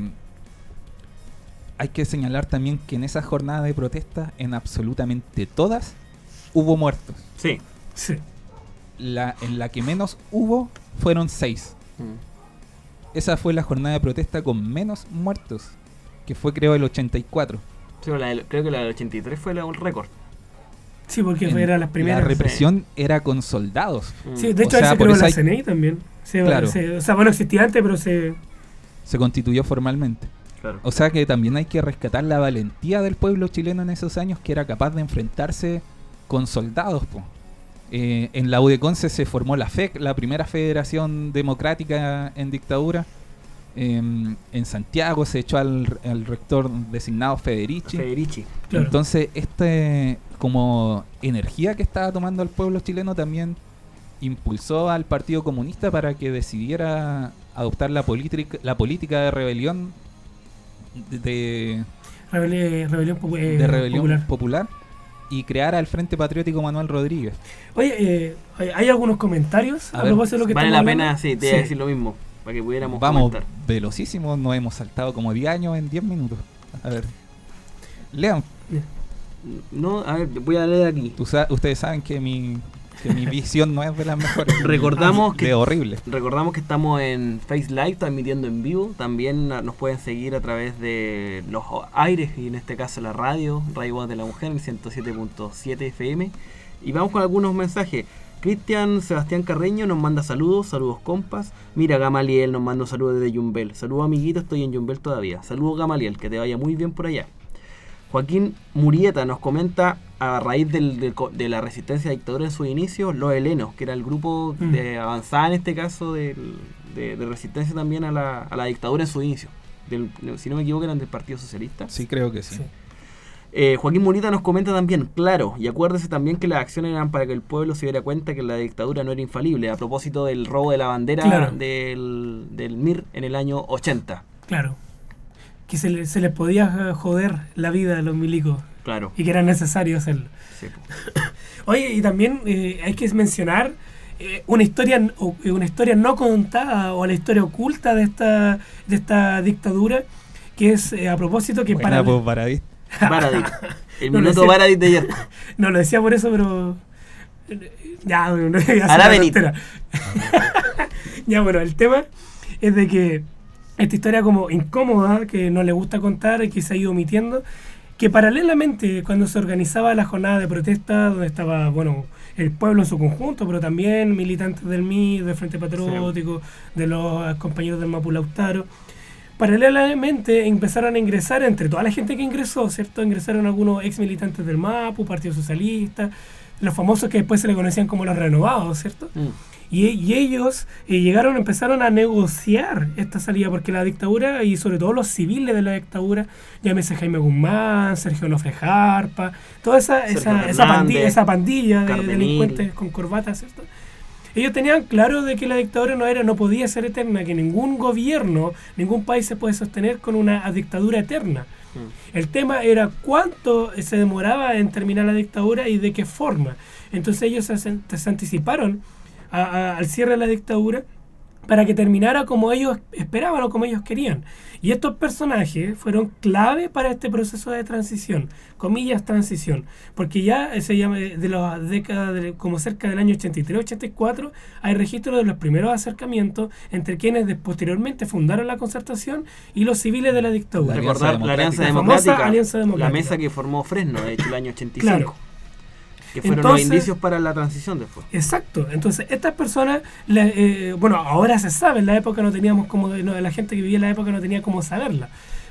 hay que señalar también que en esa jornada de protesta, en absolutamente todas, hubo muertos. Sí. Sí. La, en la que menos hubo fueron seis. Mm. Esa fue la jornada de protesta con menos muertos, que fue creo el 84. Sí, pero la del- creo que la del 83 fue la- un récord. Sí, porque En- eran las primeras. La represión era con soldados. Mm. Sí, de O hecho ahí sea, se por creó eso la hay- CNI también. Se- Claro. se- o sea, bueno, existía antes, pero se... Se constituyó formalmente. Claro. O sea que también hay que rescatar la valentía del pueblo chileno en esos años que era capaz de enfrentarse con soldados. po. Eh, en la UDECONCE se formó la FEC, la primera federación democrática en dictadura. Em, en Santiago se echó al, al rector designado Federici. Federici. Claro. Entonces, este como energía que estaba tomando el pueblo chileno también impulsó al Partido Comunista para que decidiera adoptar la, política la política de rebelión de, Rebelión, rebelión, popu- eh, de rebelión popular. popular. y creara el Frente Patriótico Manuel Rodríguez. Oye, eh, ¿hay- ¿hay algunos comentarios A a, ver, propósito de lo que Vale la hablando? pena, sí, te iba a decir lo mismo, para que pudiéramos Vamos comentar. velocísimo, nos hemos saltado como 10 años en 10 minutos. A ver. Lean, No, a ver, voy a leer aquí. ustedes saben que mi, que mi visión no es de las mejores. Recordamos que- De horrible. Recordamos que estamos en Face Live transmitiendo en vivo. También ah, nos pueden seguir a través de los aires y en este caso la radio, Radio Voz de la Mujer, el 107.7 FM. Y vamos con algunos mensajes. Cristian Sebastián Carreño nos manda saludos, saludos compas. Mira, Gamaliel nos manda un saludo desde Yumbel. Saludos amiguito, estoy en Yumbel todavía. Saludos Gamaliel, que te vaya muy bien por allá. Joaquín Murieta nos comenta a raíz del- del co- de la resistencia a dictadura en su inicio, los helenos, que era el grupo Mm. de avanzada en este caso del- de, de resistencia también a la, a la dictadura en su inicio. Del- si no me equivoco eran del Partido Socialista. Sí, creo que sí. Sí. Eh, Joaquín Murieta nos comenta también, claro, y acuérdese también que las acciones eran para que el pueblo se diera cuenta que la dictadura no era infalible, a propósito del robo de la bandera Claro. del, del MIR en el año 80. Claro. Que se, le- se les podía eh, joder la vida a los milicos Claro. y que era necesario hacerlo. sí. Oye, y también eh, hay que mencionar eh, una historia una historia no contada o la historia oculta de esta de esta dictadura que es eh, a propósito que Buena, para pues. Baradit. El No, minuto. Baradit de ayer. no lo decía por eso pero ya, bueno, no voy a hacer Ahora venid. tontera. ya bueno el tema es de que esta historia como incómoda que no le gusta contar y que se ha ido omitiendo que paralelamente cuando se organizaba la jornada de protesta donde estaba bueno el pueblo en su conjunto pero también militantes del MI del Frente Patriótico de los compañeros del Mapu Lautaro paralelamente empezaron a ingresar entre toda la gente que ingresó cierto ingresaron algunos ex militantes del Mapu Partido Socialista los famosos que después se le conocían como los renovados cierto Mm. Y, y ellos eh, llegaron, empezaron a negociar esta salida, porque la dictadura, y sobre todo los civiles de la dictadura, llámese Jaime Guzmán, Sergio Nofre Jarpa, toda esa, esa, esa, pandilla, esa pandilla de delincuentes con corbata, ¿cierto? Ellos tenían claro de que la dictadura no era, no podía ser eterna, que ningún gobierno, ningún país se puede sostener con una dictadura eterna. Mm. El tema era cuánto se demoraba en terminar la dictadura y de qué forma. Entonces ellos se anticiparon a- a- al cierre de la dictadura para que terminara como ellos esperaban o como ellos querían. Y estos personajes fueron clave para este proceso de transición, comillas transición, porque ya eh, se llama eh, de las décadas, de- como cerca del año 83-84, hay registro de los primeros acercamientos entre quienes de- posteriormente fundaron la concertación y los civiles de la dictadura. La Recordar Alianza la Alianza Democrática. La famosa Democrática, Alianza Democrática. la mesa que formó Fresno, de hecho, el año 85. Claro. Que fueron Entonces- los indicios para la transición después. Exacto, entonces estas personas, eh, bueno, ahora se sabe, en la época no teníamos como, no, la gente que vivía en la época no tenía cómo saberla,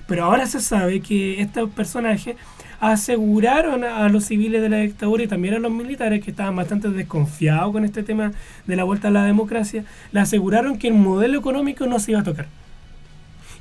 pero ahora se sabe que estos personajes aseguraron a los civiles de la dictadura y también a los militares que estaban bastante desconfiados con este tema de la vuelta a la democracia, le aseguraron que el modelo económico no se iba a tocar.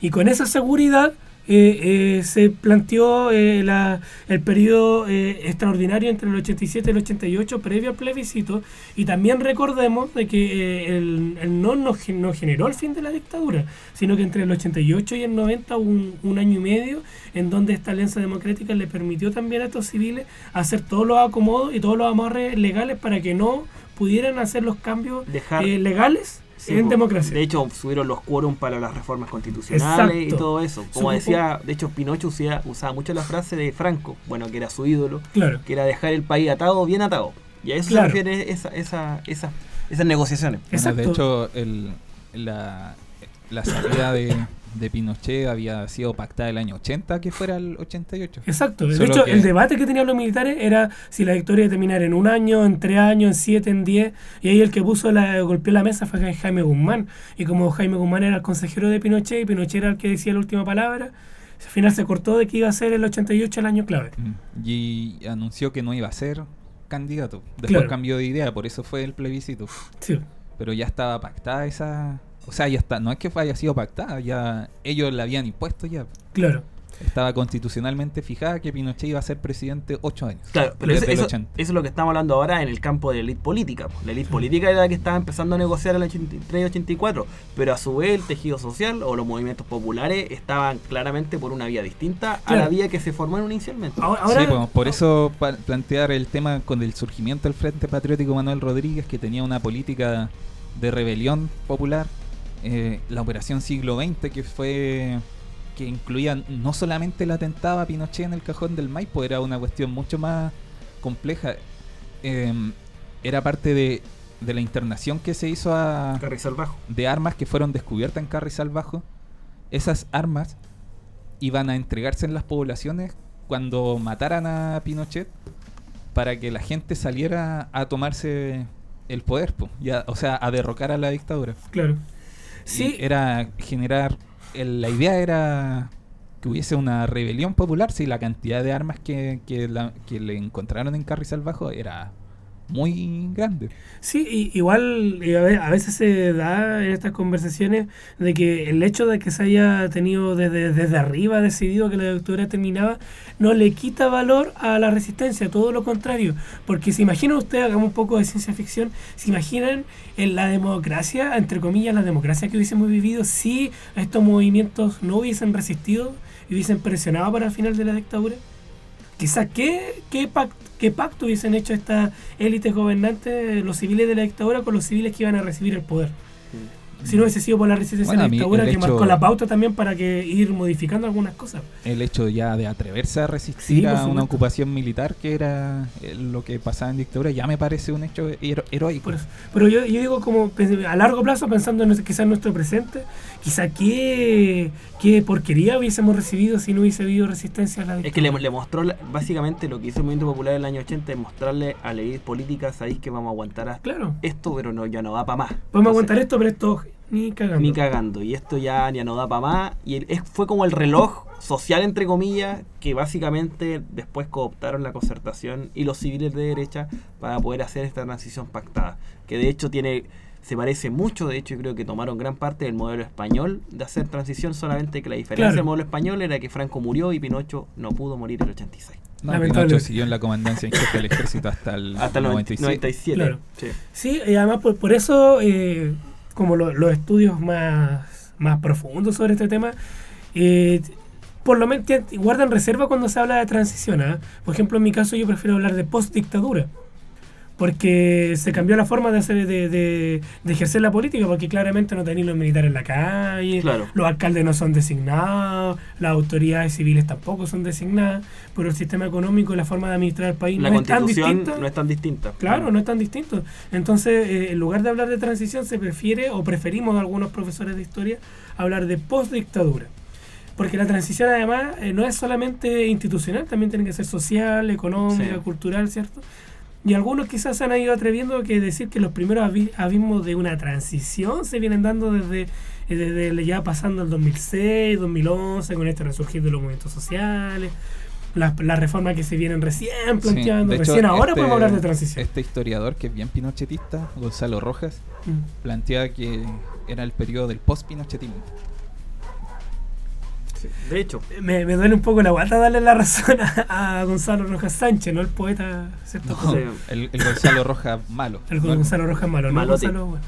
Y con esa seguridad eh, eh, se planteó eh, la- el periodo eh, extraordinario entre el 87 y el 88 previo al plebiscito y también recordemos de que eh, el, el no, no gen- no generó el fin de la dictadura, sino que entre el 88 y el 90 hubo un, un año y medio en donde esta alianza democrática le permitió también a estos civiles hacer todos los acomodos y todos los amarres legales para que no pudieran hacer los cambios Dejar- eh, legales Sí, en democracia. De hecho, subieron los quórum para las reformas constitucionales y todo eso. Como Supo- decía, de hecho, Pinocho usaba, usaba mucho la frase de Franco, bueno, que era su ídolo, claro. que era dejar el país atado, bien atado. Y a eso Claro. se refiere esa, esa, esa- esas negociaciones. Bueno, de hecho, el, la, la salida de, de Pinochet había sido pactada el año 80, que fuera el 88. Exacto. De Solo hecho, que- el debate que tenían los militares era si la victoria iba a terminar en un año, en tres años, en siete, en diez. Y ahí el que puso la, golpeó la mesa fue Jaime Guzmán. Y como Jaime Guzmán era el consejero de Pinochet y Pinochet era el que decía la última palabra, al final se cortó de que iba a ser el 88 el año clave. Mm. Y anunció que no iba a ser candidato. Después Claro. cambió de idea, por eso fue el plebiscito. Sí. Pero ya estaba pactada esa... O sea, ya está, no es que haya sido pactada, ya ellos la habían impuesto ya. Claro. estaba constitucionalmente fijada que Pinochet iba a ser presidente ocho años. Claro, pero eso, desde el eso- 80. eso es lo que estamos hablando ahora en el campo de la élite política. po. La élite política era la que estaba empezando a negociar en el 83 y 84, pero a su vez el tejido social o los movimientos populares estaban claramente por una vía distinta a la vía que se formó inicialmente. Ahora, ahora- Sí, pues, por eso plantear el tema con el surgimiento del Frente Patriótico Manuel Rodríguez, que tenía una política de rebelión popular, eh, la Operación Siglo XX, que fue que incluía no solamente el atentado a Pinochet en el cajón del Maipo, era una cuestión mucho más compleja. Eh, era parte de, de la internación que se hizo a, Carrizal Bajo. de armas que fueron descubiertas en Carrizal Bajo, esas armas iban a entregarse en las poblaciones cuando mataran a Pinochet para que la gente saliera a tomarse el poder, po, y a- o sea, a derrocar a la dictadura. Claro. Y Sí, era generar, el- la idea era que hubiese una rebelión popular, si la cantidad de armas que, que, la- que le encontraron en Carrizal Bajo era muy grande. Sí, y- igual y a, ve- a veces se da en estas conversaciones de que el hecho de que se haya tenido desde, desde arriba decidido que la dictadura terminaba no le quita valor a la resistencia, todo lo contrario. Porque se imaginan ustedes, hagamos un poco de ciencia ficción, se imaginan en la democracia, entre comillas, la democracia que hubiésemos vivido si estos movimientos no hubiesen resistido y hubiesen presionado para el final de la dictadura. Quizás, ¿qué, qué, pac- qué pacto hubiesen hecho estas élites gobernantes, los civiles de la dictadura, con los civiles que iban a recibir el poder? Si no hubiese sido por la resistencia Bueno, de a la dictadura que hecho- marcó la pauta también para que ir modificando algunas cosas. el hecho ya de atreverse a resistir Sí, a una ocupación militar que era eh, lo que pasaba en dictadura ya me parece un hecho hero- heroico. Pero yo, yo digo como a largo plazo, pensando en quizás en nuestro presente, quizá qué, qué porquería hubiésemos recibido si no hubiese habido resistencia a la Es que dictadura. le, le mostró, la- básicamente lo que hizo el movimiento popular en el año 80 es mostrarle a la élite política, sabéis que vamos a aguantar hasta Claro, esto, pero no, ya no da para más. podemos Entonces, aguantar esto, pero esto ni cagando. Ni cagando. Y esto ya, ya no da para más. Y el- es- fue como el reloj social, entre comillas, que básicamente después cooptaron la concertación y los civiles de derecha para poder hacer esta transición pactada. Que de hecho tiene se parece mucho, de hecho yo creo que tomaron gran parte del modelo español de hacer transición, solamente que la diferencia Claro. del modelo español era que Franco murió y Pinocho no pudo morir en el 86. No. Pinocho siguió en la comandancia en jefe del ejército hasta el, Hasta el 97. 97. Claro. Claro. Sí, y además por, por eso, eh, como lo- los estudios más, más profundos sobre este tema, eh, por lo menos guardan reserva cuando se habla de transición. ¿ah? Por ejemplo, en mi caso yo prefiero hablar de post-dictadura. Porque se cambió la forma de, hacer, de, de- de ejercer la política, porque claramente no tenéis los militares en la calle, Claro. los alcaldes no son designados, las autoridades civiles tampoco son designadas, pero el sistema económico y la forma de administrar el país La no es tan distinta. no es tan distinta. Claro, no es tan distinto. Entonces, eh, en lugar de hablar de transición, se prefiere, o preferimos algunos profesores de historia, hablar de post-dictadura. Porque la transición, además, eh, no es solamente institucional, también tiene que ser social, económica, Sí. cultural, ¿cierto? Y algunos quizás se han ido atreviendo a que decir que los primeros abismos de una transición se vienen dando desde, eh, desde ya pasando el 2006, 2011, con este resurgir de los movimientos sociales, las, las reformas que se vienen recién Sí, planteando. hecho, recién ahora este- podemos hablar de transición. Este historiador que es bien pinochetista, Gonzalo Rojas, Mm. plantea que era el periodo del post-pinochetismo. Sí. De hecho, Me, me duele un poco la guata darle la razón a, a Gonzalo Rojas Sánchez, no el poeta, ¿cierto? No, el, el Gonzalo Rojas malo. El no Gonzalo Rojas malo, no. Gonzalo bueno.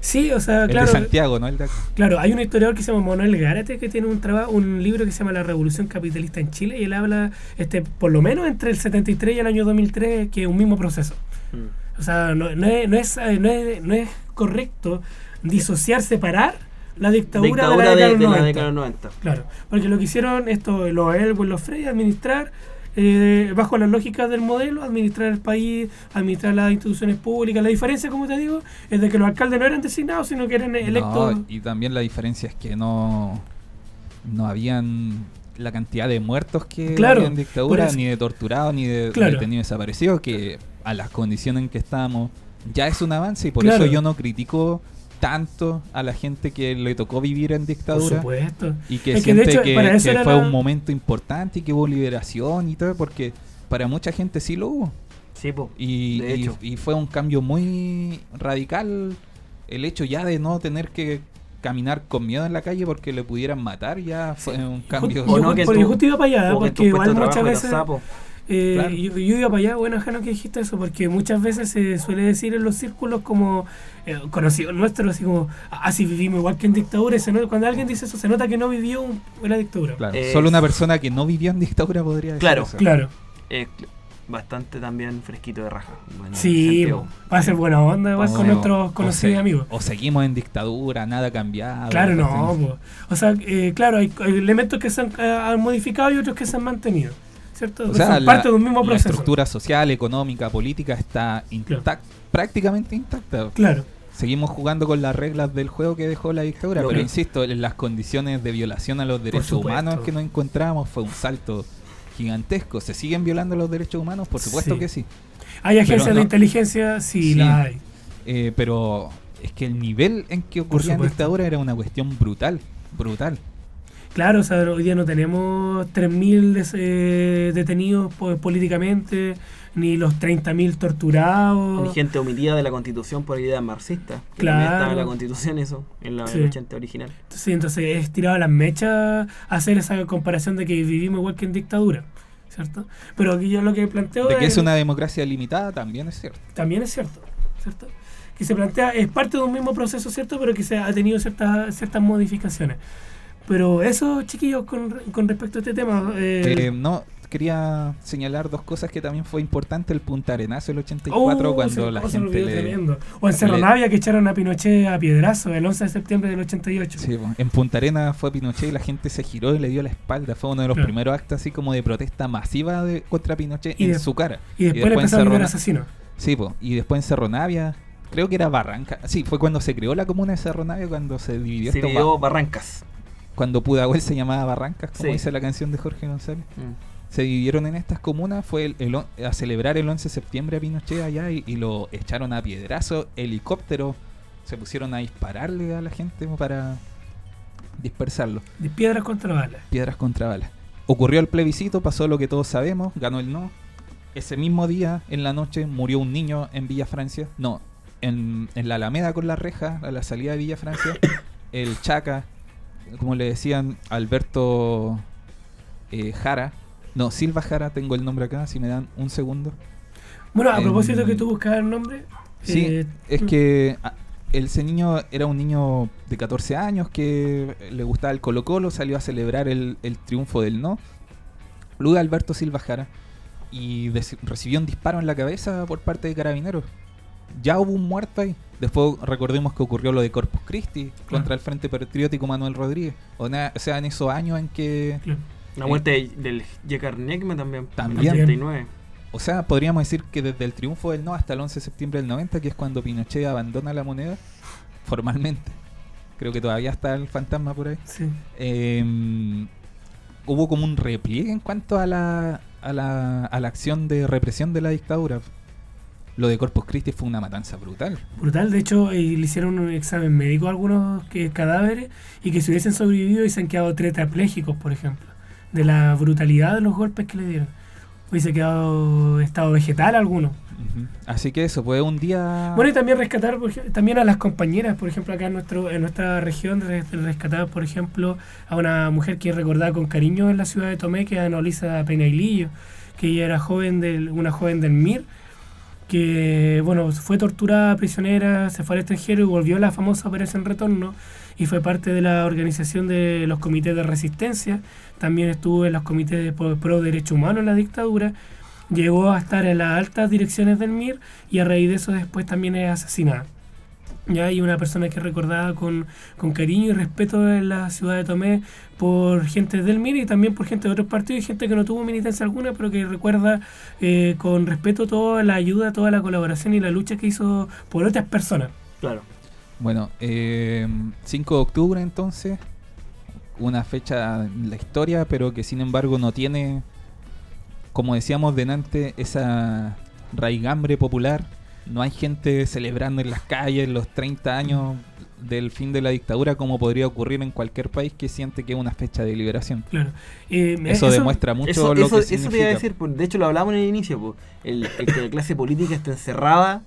Sí, o sea, el claro, de Santiago, ¿no? El de acá. claro, hay un historiador que se llama Manuel Gárate que tiene un trabajo, un libro que se llama La Revolución Capitalista en Chile y él habla, este, por lo menos entre el 73 y el año 2003, que es un mismo proceso. mm, O sea, no, no es, no, es, eh, no, es, no es correcto disociar, separar la dictadura, dictadura de la de, década del de la 90. década del 90. Claro, porque lo que hicieron esto, los Elwes, los Frey, administrar, eh, bajo la lógica del modelo, administrar el país, administrar las instituciones públicas. La diferencia, como te digo, es de que los alcaldes no eran designados, sino que eran electos. No, y también la diferencia es que no, no habían la cantidad de muertos que Claro, había en dictadura, ni de torturados, ni de Claro. detenidos desaparecidos, que a las condiciones en que estábamos ya es un avance y por Claro. eso yo no critico tanto a la gente que le tocó vivir en por dictadura supuesto. y que Es que, de siente hecho, que, fue la- un momento importante y que hubo liberación y todo, porque para mucha gente sí lo hubo. Sí, po. Y, De y- hecho. y fue un cambio muy radical el hecho ya de no tener que caminar con miedo en la calle porque le pudieran matar, ya fue un cambio. O no, que porque tú- justo iba para allá, porque igual muchas veces... Eh, Claro. yo, yo iba para allá, bueno, Jano, que dijiste eso, porque muchas veces se suele decir en los círculos como eh, conocidos nuestros, así como, así vivimos igual que en dictadura. se nota- cuando alguien dice eso, se nota que no vivió un- una dictadura. Claro, Eh, Solo una persona que no vivió en dictadura podría decir Claro. eso. Claro. Eh, cl- bastante también fresquito de raja. Bueno, Sí, Santiago. va a ser buena onda igual O- con nuestros o conocidos se- amigos. O seguimos en dictadura, nada cambiado. Claro, no. O sea, eh, claro, hay, hay elementos que se han, eh, han modificado y otros que se han mantenido. ¿Cierto? O sea, Son la, parte de un mismo la proceso. estructura social, económica, política está intacta, prácticamente intacta. Claro. Seguimos jugando con las reglas del juego que dejó la dictadura, pero que- insisto, en las condiciones de violación a los derechos humanos que nos encontramos fue un salto gigantesco. ¿Se siguen violando los derechos humanos? Por supuesto Sí. que sí. ¿Hay agencias no. de inteligencia? Sí, Sí. la hay. Eh, pero es que el nivel en que ocurría supuesto. dictadura era una cuestión brutal, brutal. Claro, o sea, hoy día no tenemos 3.000 des- eh, detenidos po- políticamente, ni los 30.000 torturados. Ni gente omitida de la constitución por ideas marxistas. que Claro. también estaba en la constitución eso, en la Sí. el 80 original. Sí, entonces es tirado a las mechas hacer esa comparación de que vivimos igual que en dictadura, ¿cierto? Pero aquí yo lo que planteo De que es una democracia limitada también es cierto. también es cierto, ¿cierto? Que se plantea, es parte de un mismo proceso, ¿cierto? Pero que se ha tenido ciertas, ciertas modificaciones. Pero eso, chiquillos, con, con respecto a este tema, eh, Eh, no, quería señalar dos cosas que también fue importante el Punta Arenazo el 84 oh, cuando se- la oh, gente olvidó le, tremendo. O en Cerro le- Navia que echaron a Pinochet a piedrazo el 11 de septiembre del 88. Sí, en Punta Arena fue Pinochet y la gente se giró y le dio la espalda. Fue uno de los Claro. primeros actos así como de protesta masiva de, contra Pinochet Y en de- su cara. Y después, en le empezaron a asesinos. Sí, po. y después en Cerro Navia, creo que era Barranca. Sí, fue cuando se creó la comuna de Cerro Navia, cuando se dividió Se esto vivió ba- Barrancas. Cuando Pudahuel se llamaba Barrancas, como Sí. dice la canción de Jorge González. Mm. se dividieron en estas comunas, fue el, el on- a celebrar el 11 de septiembre a Pinochet allá y, y lo echaron a piedrazo, helicóptero, se pusieron a dispararle a la gente para dispersarlo, De piedras contra balas. piedras contra balas. Ocurrió el plebiscito, pasó lo que todos sabemos, ganó el no. Ese mismo día, en la noche, murió un niño en Villa Francia, no, en, en la Alameda con la reja, a la salida de Villa Francia, el Chaca, como le decían, Alberto eh, Jara, no, Silva Jara, tengo el nombre acá, si me dan un segundo. Bueno, a Em, propósito que tú buscabas el nombre. Sí, eh, es que ah, el, ese niño era un niño de 14 años que le gustaba el Colo Colo, salió a celebrar el, el triunfo del no. Luego Alberto Silva Jara y recibió un disparo en la cabeza por parte de carabineros. Ya hubo un muerto ahí. Después recordemos que ocurrió lo de Corpus Christi contra el Frente Patriótico Manuel Rodríguez. O, na- o sea, en esos años en que claro. La muerte de- del Yekar Nekme también. También. 89. O sea, podríamos decir que desde el triunfo del no hasta el 11 de septiembre del 90, que es cuando Pinochet abandona la moneda, formalmente. Creo que todavía está el fantasma por ahí. Sí. eh, hubo como un repliegue en cuanto a la, a la, a la acción de represión de la dictadura. Lo de Corpus Christi fue una matanza brutal. Brutal, de hecho, eh, le hicieron un examen médico a algunos que, cadáveres y que si hubiesen sobrevivido y se han quedado tetraplégicos, por ejemplo, de la brutalidad de los golpes que le dieron. Hubiese quedado estado vegetal algunos. Ujú. Así que eso, fue un día... Bueno, y también rescatar por también a las compañeras, por ejemplo, acá en nuestro en nuestra región, res- rescatar, por ejemplo, a una mujer que es recordada con cariño en la ciudad de Tomé, que es Anolisa Penailillo, que ella era joven del, una joven del MIR, que bueno, fue torturada prisionera, se fue al extranjero y volvió a la famosa Operación Retorno. Y fue parte de la organización de los comités de resistencia, también estuvo en los comités de pro, derechos humanos en la dictadura, llegó a estar en las altas direcciones del MIR y a raíz de eso después también es asesinada. Ya hay una persona que es recordada con, con cariño y respeto en la ciudad de Tomé por gente del MIR y también por gente de otros partidos y gente que no tuvo militancia alguna, pero que recuerda eh, con respeto toda la ayuda, toda la colaboración y la lucha que hizo por otras personas. Claro. Bueno, eh, 5 de octubre entonces, una fecha en la historia, pero que sin embargo no tiene, como decíamos delante, esa raigambre popular. No hay gente celebrando en las calles los 30 años del fin de la dictadura como podría ocurrir en cualquier país que siente que es una fecha de liberación. Claro. Eh, Eso, demuestra mucho Eso, lo eso, que eso te iba a significa. decir, pues, de hecho lo hablamos en el inicio, pues, el, el que la clase política está encerrada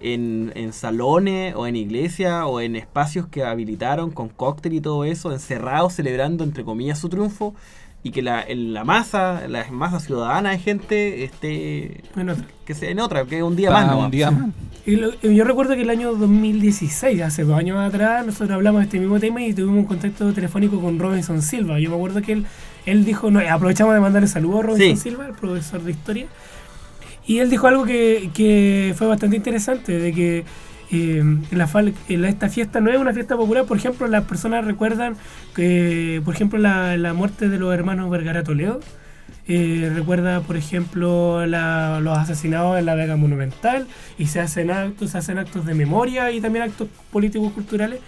en, en salones o en iglesias o en espacios que habilitaron con cóctel y todo eso, encerrados celebrando entre comillas su triunfo y que la, en la masa, la masa ciudadana de gente esté Bueno, que sea en otra, que un día más. ¿no? un día más. Y lo- yo recuerdo que el año 2016, hace dos años atrás, nosotros hablamos de este mismo tema y tuvimos un contacto telefónico con Robinson Silva. Yo me acuerdo que él, él dijo, no, aprovechamos de mandarle saludos a Robinson Sí. Silva, el profesor de historia. Y él dijo algo que, que fue bastante interesante, de que eh, esta fiesta no es una fiesta popular. Por ejemplo, las personas recuerdan por ejemplo, la, la muerte de los hermanos Vergara Toledo. Eh, recuerda, por ejemplo, los asesinados en la Vega Monumental y se hacen actos, se hacen actos de memoria y también actos políticos culturales.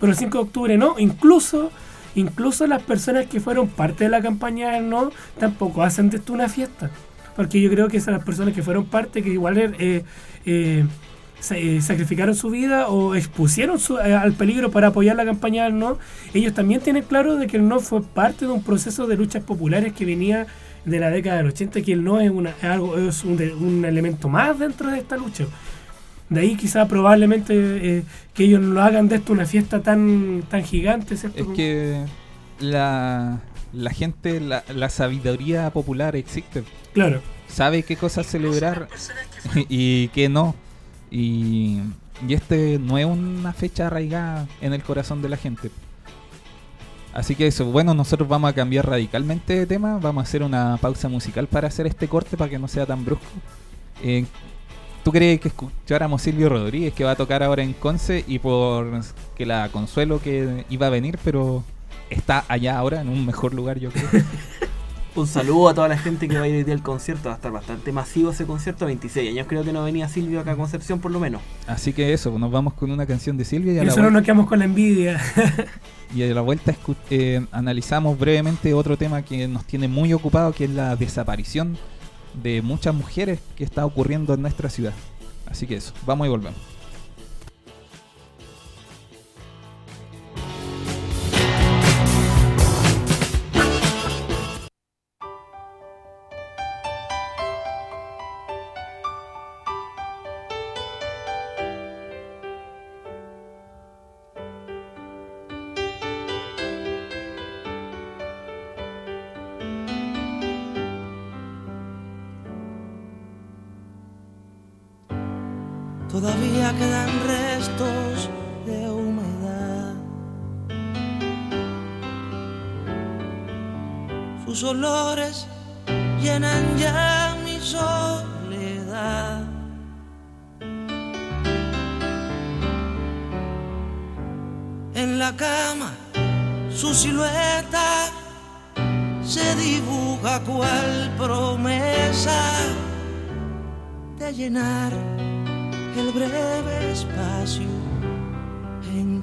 Pero el 5 de octubre no, incluso, incluso las personas que fueron parte de la campaña no tampoco hacen de esto una fiesta. Porque yo creo que esas las personas que fueron parte, que igual eh, eh, sacrificaron su vida o expusieron su- eh, al peligro para apoyar la campaña del no, ellos también tienen claro de que el no fue parte de un proceso de luchas populares que venía de la década del 80, que el no es, una, es algo, es un, de- un elemento más dentro de esta lucha. De ahí quizá probablemente eh, que ellos no hagan de esto una fiesta tan, tan gigante, ¿cierto? Es que la, la gente, la, la sabiduría popular existe. Claro, Sabe qué cosas celebrar y qué no. Y, y este no es una fecha arraigada en el corazón de la gente. Así que eso, bueno, nosotros vamos a cambiar radicalmente de tema. Vamos a hacer una pausa musical para hacer este corte para que no sea tan brusco. Eh, ¿Tú crees que escucháramos Silvio Rodríguez que va a tocar ahora en Conce y por que la consuelo que iba a venir, pero está allá ahora en un mejor lugar, yo creo? Un saludo a toda la gente que va a ir hoy día al concierto. Va a estar bastante masivo ese concierto. 26 años creo que no venía Silvio acá a Concepción por lo menos. Así que eso, nos vamos con una canción de Silvia y a y la nosotros vuelta- nos quedamos con la envidia. Y a la vuelta eh, analizamos brevemente otro tema que nos tiene muy ocupado, que es la desaparición de muchas mujeres que está ocurriendo en nuestra ciudad. Así que eso, vamos y volvemos.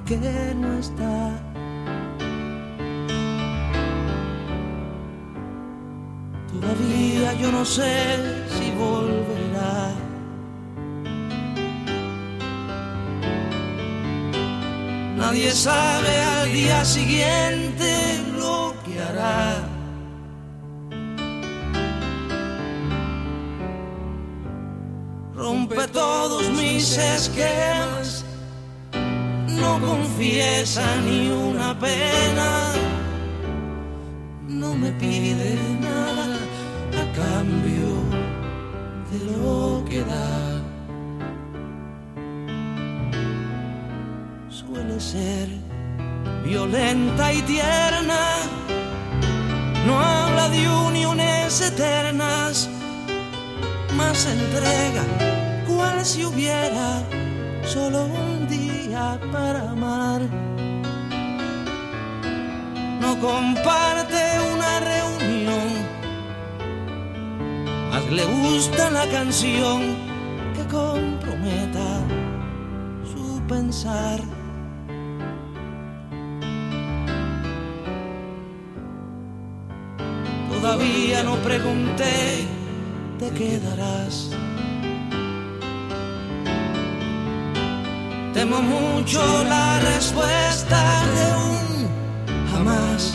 Que no está. Todavía yo no sé si volverá. Nadie sabe al día siguiente lo que hará. rompe todos mis esquemas, no confiesa ni una pena, no me pide nada a cambio de lo que da. Suele ser violenta y tierna, no habla de uniones eternas más entrega, cual si hubiera solo un para amar. No comparte una reunión, más le gusta la canción que comprometa su pensar. Todavía no pregunté te quedarás. Temo mucho la respuesta de un jamás.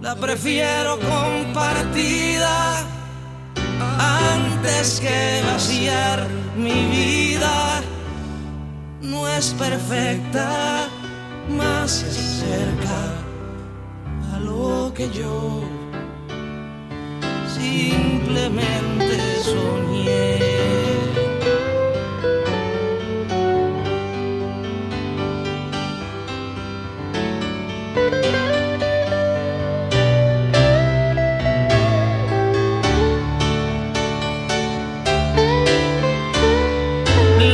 La prefiero compartida antes que vaciar mi vida. No es perfecta, más se acerca a lo que yo simplemente soñé.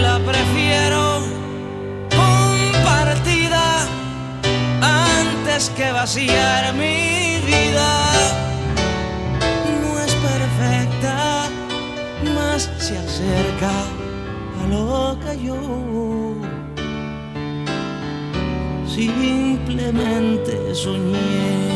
La prefiero compartida antes que vaciar mi vida. Se acerca a lo que yo simplemente soñé.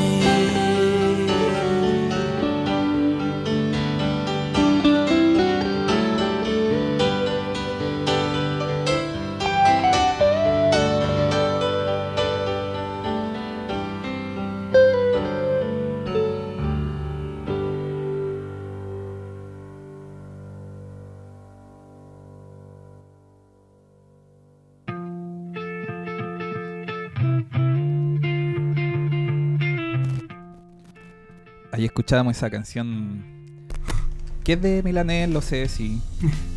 Escuchábamos esa canción que es de Milanés, lo sé, sí.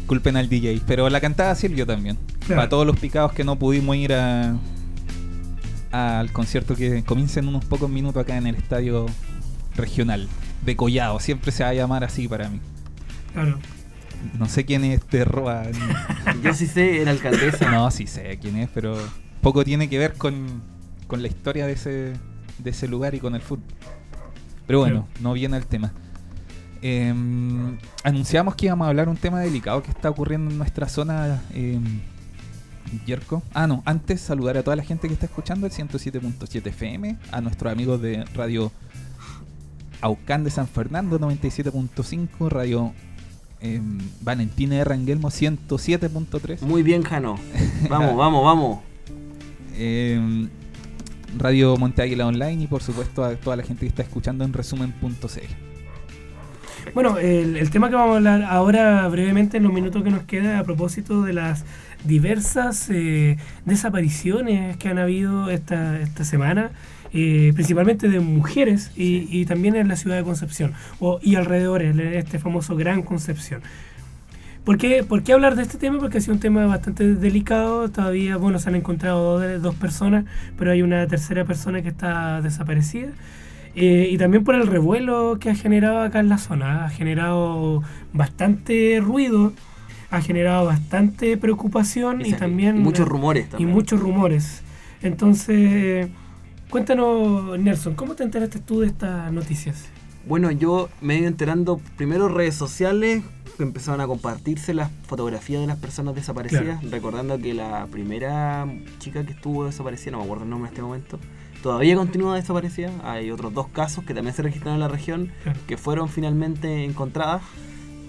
Culpen al DJ, pero la cantaba Silvio también. Claro. Para todos los picados que no pudimos ir a al concierto que comienza en unos pocos minutos acá en el estadio regional de Collado. Siempre se va a llamar así para mí. Claro. No sé quién es este Roa. Yo sí sé, era alcaldesa. No, sí sé quién es, pero poco tiene que ver con, con la historia de ese, de ese lugar y con el fútbol. Pero bueno, no viene el tema. Eh, anunciamos que íbamos a hablar un tema delicado que está ocurriendo en nuestra zona, eh, Yerko. Ah, no, antes saludar a toda la gente que está escuchando el 107.7 FM, a nuestros amigos de Radio Aucán de San Fernando 97.5, Radio eh, Valentina de Ranguelmo 107.3. Muy bien, Jano. Vamos, vamos, vamos. Eh, Radio Monte Águila Online y por supuesto a toda la gente que está escuchando en resumen.cl. Bueno, el, el tema que vamos a hablar ahora brevemente en los minutos que nos queda a propósito de las diversas eh, desapariciones que han habido esta, esta semana, eh, principalmente de mujeres y, y también en la ciudad de Concepción o, y alrededores, de este famoso Gran Concepción. ¿Por qué, ¿Por qué hablar de este tema? Porque ha sido un tema bastante delicado. Todavía, bueno, se han encontrado dos, dos personas, pero hay una tercera persona que está desaparecida. Eh, y también por el revuelo que ha generado acá en la zona. Ha generado bastante ruido, ha generado bastante preocupación y, también... y muchos rumores Y también. muchos rumores. Entonces, cuéntanos, Nelson, ¿cómo te enteraste tú de estas noticias? Bueno, yo me he ido enterando primero redes sociales que empezaron a compartirse las fotografías de las personas desaparecidas, recordando que la primera chica que estuvo desaparecida, no me acuerdo el nombre en este momento, todavía continúa desaparecida. Hay otros dos casos que también se registraron en la región Claro. que fueron finalmente encontradas.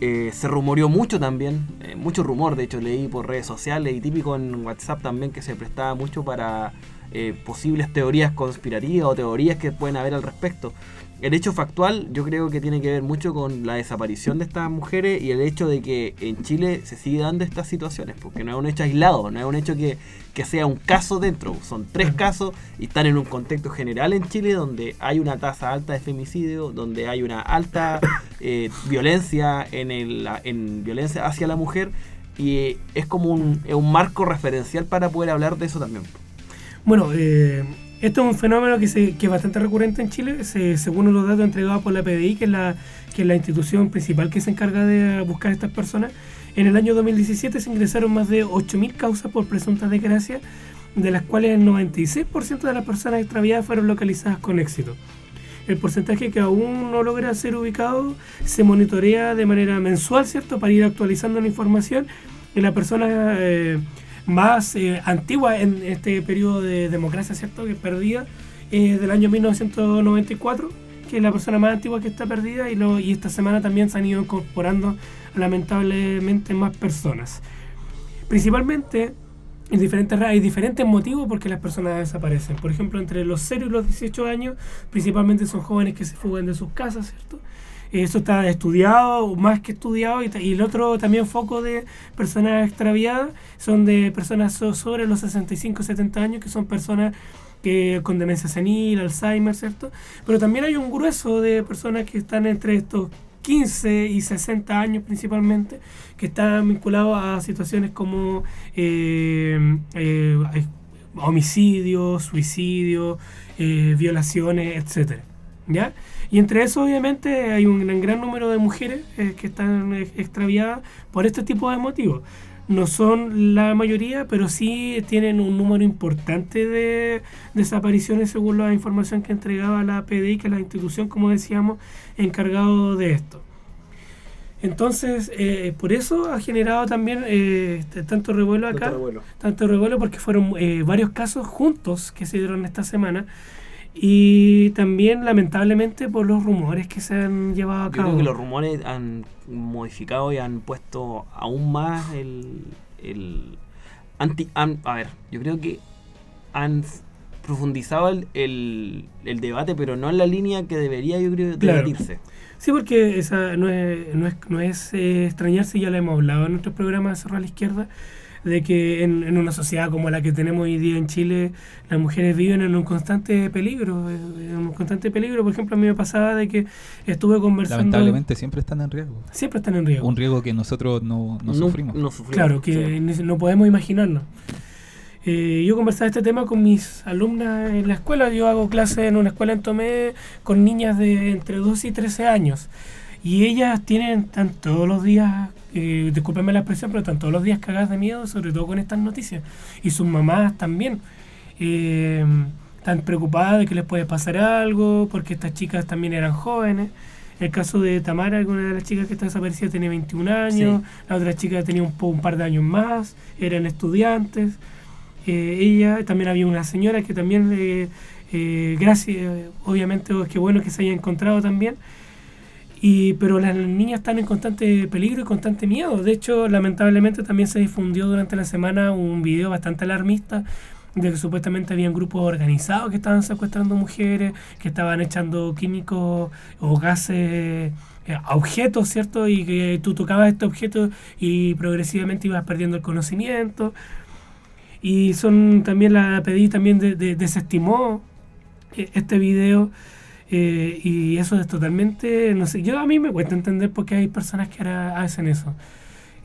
Eh, se rumoreó mucho también, eh, mucho rumor, de hecho leí por redes sociales y típico en WhatsApp también que se prestaba mucho para eh, posibles teorías conspirativas o teorías que pueden haber al respecto. El hecho factual yo creo que tiene que ver mucho con la desaparición de estas mujeres y el hecho de que en Chile se sigue dando estas situaciones, porque no es un hecho aislado, no es un hecho que, que sea un caso dentro, son tres casos y están en un contexto general en Chile donde hay una tasa alta de femicidio, donde hay una alta eh, violencia en, el, en violencia hacia la mujer y es como un, es un marco referencial para poder hablar de eso también. Bueno, eh, esto es un fenómeno que, se, que es bastante recurrente en Chile, se- según los datos entregados por la PDI, que es la, que es la institución principal que se encarga de buscar a estas personas. En el año 2017 se ingresaron más de 8.000 causas por presuntas desgracias, de las cuales el 96% de las personas extraviadas fueron localizadas con éxito. El porcentaje que aún no logra ser ubicado se monitorea de manera mensual, ¿cierto? Para ir actualizando la información. Y la persona eh, más eh, antigua en este periodo de democracia, ¿cierto? Que es perdida, eh, del año 1994, que es la persona más antigua que está perdida. Y, esta semana también se han ido incorporando lamentablemente más personas. Principalmente en diferentes hay diferentes motivos por qué las personas desaparecen. Por ejemplo, entre los 0 y los 18 años, principalmente son jóvenes que se fugan de sus casas, ¿cierto? Eso está estudiado, más que estudiado, y, el otro también foco de personas extraviadas son de personas so- sobre los 65, 70 años, que son personas que con demencia senil, Alzheimer, ¿cierto? Pero también hay un grueso de personas que están entre estos 15 y 60 años principalmente, que están vinculados a situaciones como eh, eh, homicidios, suicidios, eh, violaciones, etcétera. ¿Ya? Y entre eso, obviamente, hay un gran, gran número de mujeres eh, que están eh, extraviadas por este tipo de motivos. No son la mayoría, pero sí tienen un número importante de desapariciones según la información que entregaba la PDI, que es la institución, como decíamos, encargado de esto. Entonces, eh, por eso ha generado también eh, este, tanto revuelo acá tanto revuelo porque fueron varios casos juntos que se dieron esta semana y también lamentablemente por los rumores que se han llevado a Yo cabo. creo que los rumores han modificado y han puesto aún más el. el anti, a ver, yo creo que han profundizado el, el, el debate, pero no en la línea que debería, yo creo, Claro. debatirse. Sí, porque esa no es, no es, no es eh, extrañarse, ya lo hemos hablado en nuestros programas de Cerro a la Izquierda, de que en, en una sociedad como la que tenemos hoy día en Chile, las mujeres viven en un constante peligro, eh, en un constante peligro. Por ejemplo, a mí me pasaba de que estuve conversando... Lamentablemente siempre están en riesgo. Siempre están en riesgo. Un riesgo que nosotros no, no sufrimos. no sufrimos, Claro, que sí. no podemos imaginarnos. Eh, yo conversaba este tema con mis alumnas en la escuela. Yo hago clases en una escuela en Tomé con niñas de entre 12 y 13 años. Y ellas tienen, están todos los días, eh, discúlpenme la expresión, pero están todos los días cagadas de miedo, sobre todo con estas noticias. Y sus mamás también. Eh, están preocupadas de que les puede pasar algo, porque estas chicas también eran jóvenes. El caso de Tamara, que una de las chicas que está desaparecida, tenía 21 años. La otra chica tenía un, un par de años más. Eran estudiantes. Eh, ella, también había una señora que también, eh, gracias, obviamente, oh, qué bueno que se haya encontrado también. Y, pero las niñas están en constante peligro y constante miedo. De hecho, lamentablemente también se difundió durante la semana un video bastante alarmista de que supuestamente habían grupos organizados que estaban secuestrando mujeres, que estaban echando químicos o gases eh, a objetos, ¿cierto? Y que tú tocabas este objeto y progresivamente ibas perdiendo el conocimiento. Y son también la PDI también de- de- desestimó eh, este video eh, y eso es totalmente, no sé, yo a mí me cuesta entender por qué hay personas que ahora hacen eso,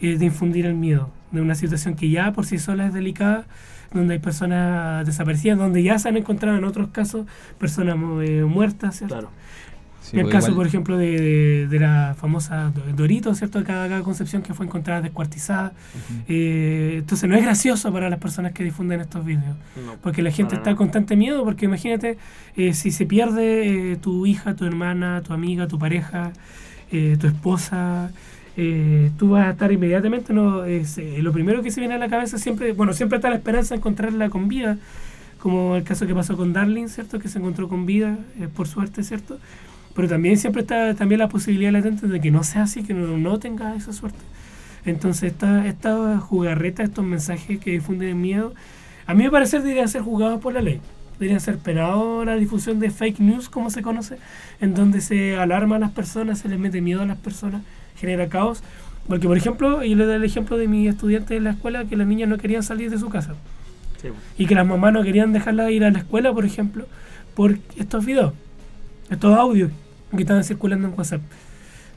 eh, de infundir el miedo de una situación que ya por sí sola es delicada, donde hay personas desaparecidas, donde ya se han encontrado en otros casos personas eh, muertas, ¿cierto? Claro. Sí, el pues caso, igual- por ejemplo, de, de- de la famosa Do- Dorito, ¿cierto? Acá, acá Concepción, que fue encontrada descuartizada. Eh, entonces no es gracioso para las personas que difunden estos vídeos. No, Porque la gente está nada. constante miedo, porque imagínate eh, si se pierde eh, tu hija, tu hermana, tu amiga, tu pareja, tu esposa, tú vas a estar inmediatamente, no es, lo primero que se viene a la cabeza siempre, bueno, siempre está la esperanza de encontrarla con vida, como el caso que pasó con Darling, ¿cierto? Que se encontró con vida, por suerte, ¿cierto? Pero también siempre está también la posibilidad latente de que no sea así, que no, no tenga esa suerte. Entonces, esta, esta jugarreta, estos mensajes que difunden miedo, a mí me parece que deberían ser juzgados por la ley. Deberían ser penados la difusión de fake news, como se conoce, en donde se alarma a las personas, se les mete miedo a las personas, genera caos. Porque, por ejemplo, yo le doy el ejemplo de mi estudiante de la escuela, que las niñas no querían salir de su casa. Sí, Y que las mamás no querían dejarla ir a la escuela, por ejemplo, por estos videos, estos audios que estaban circulando en WhatsApp.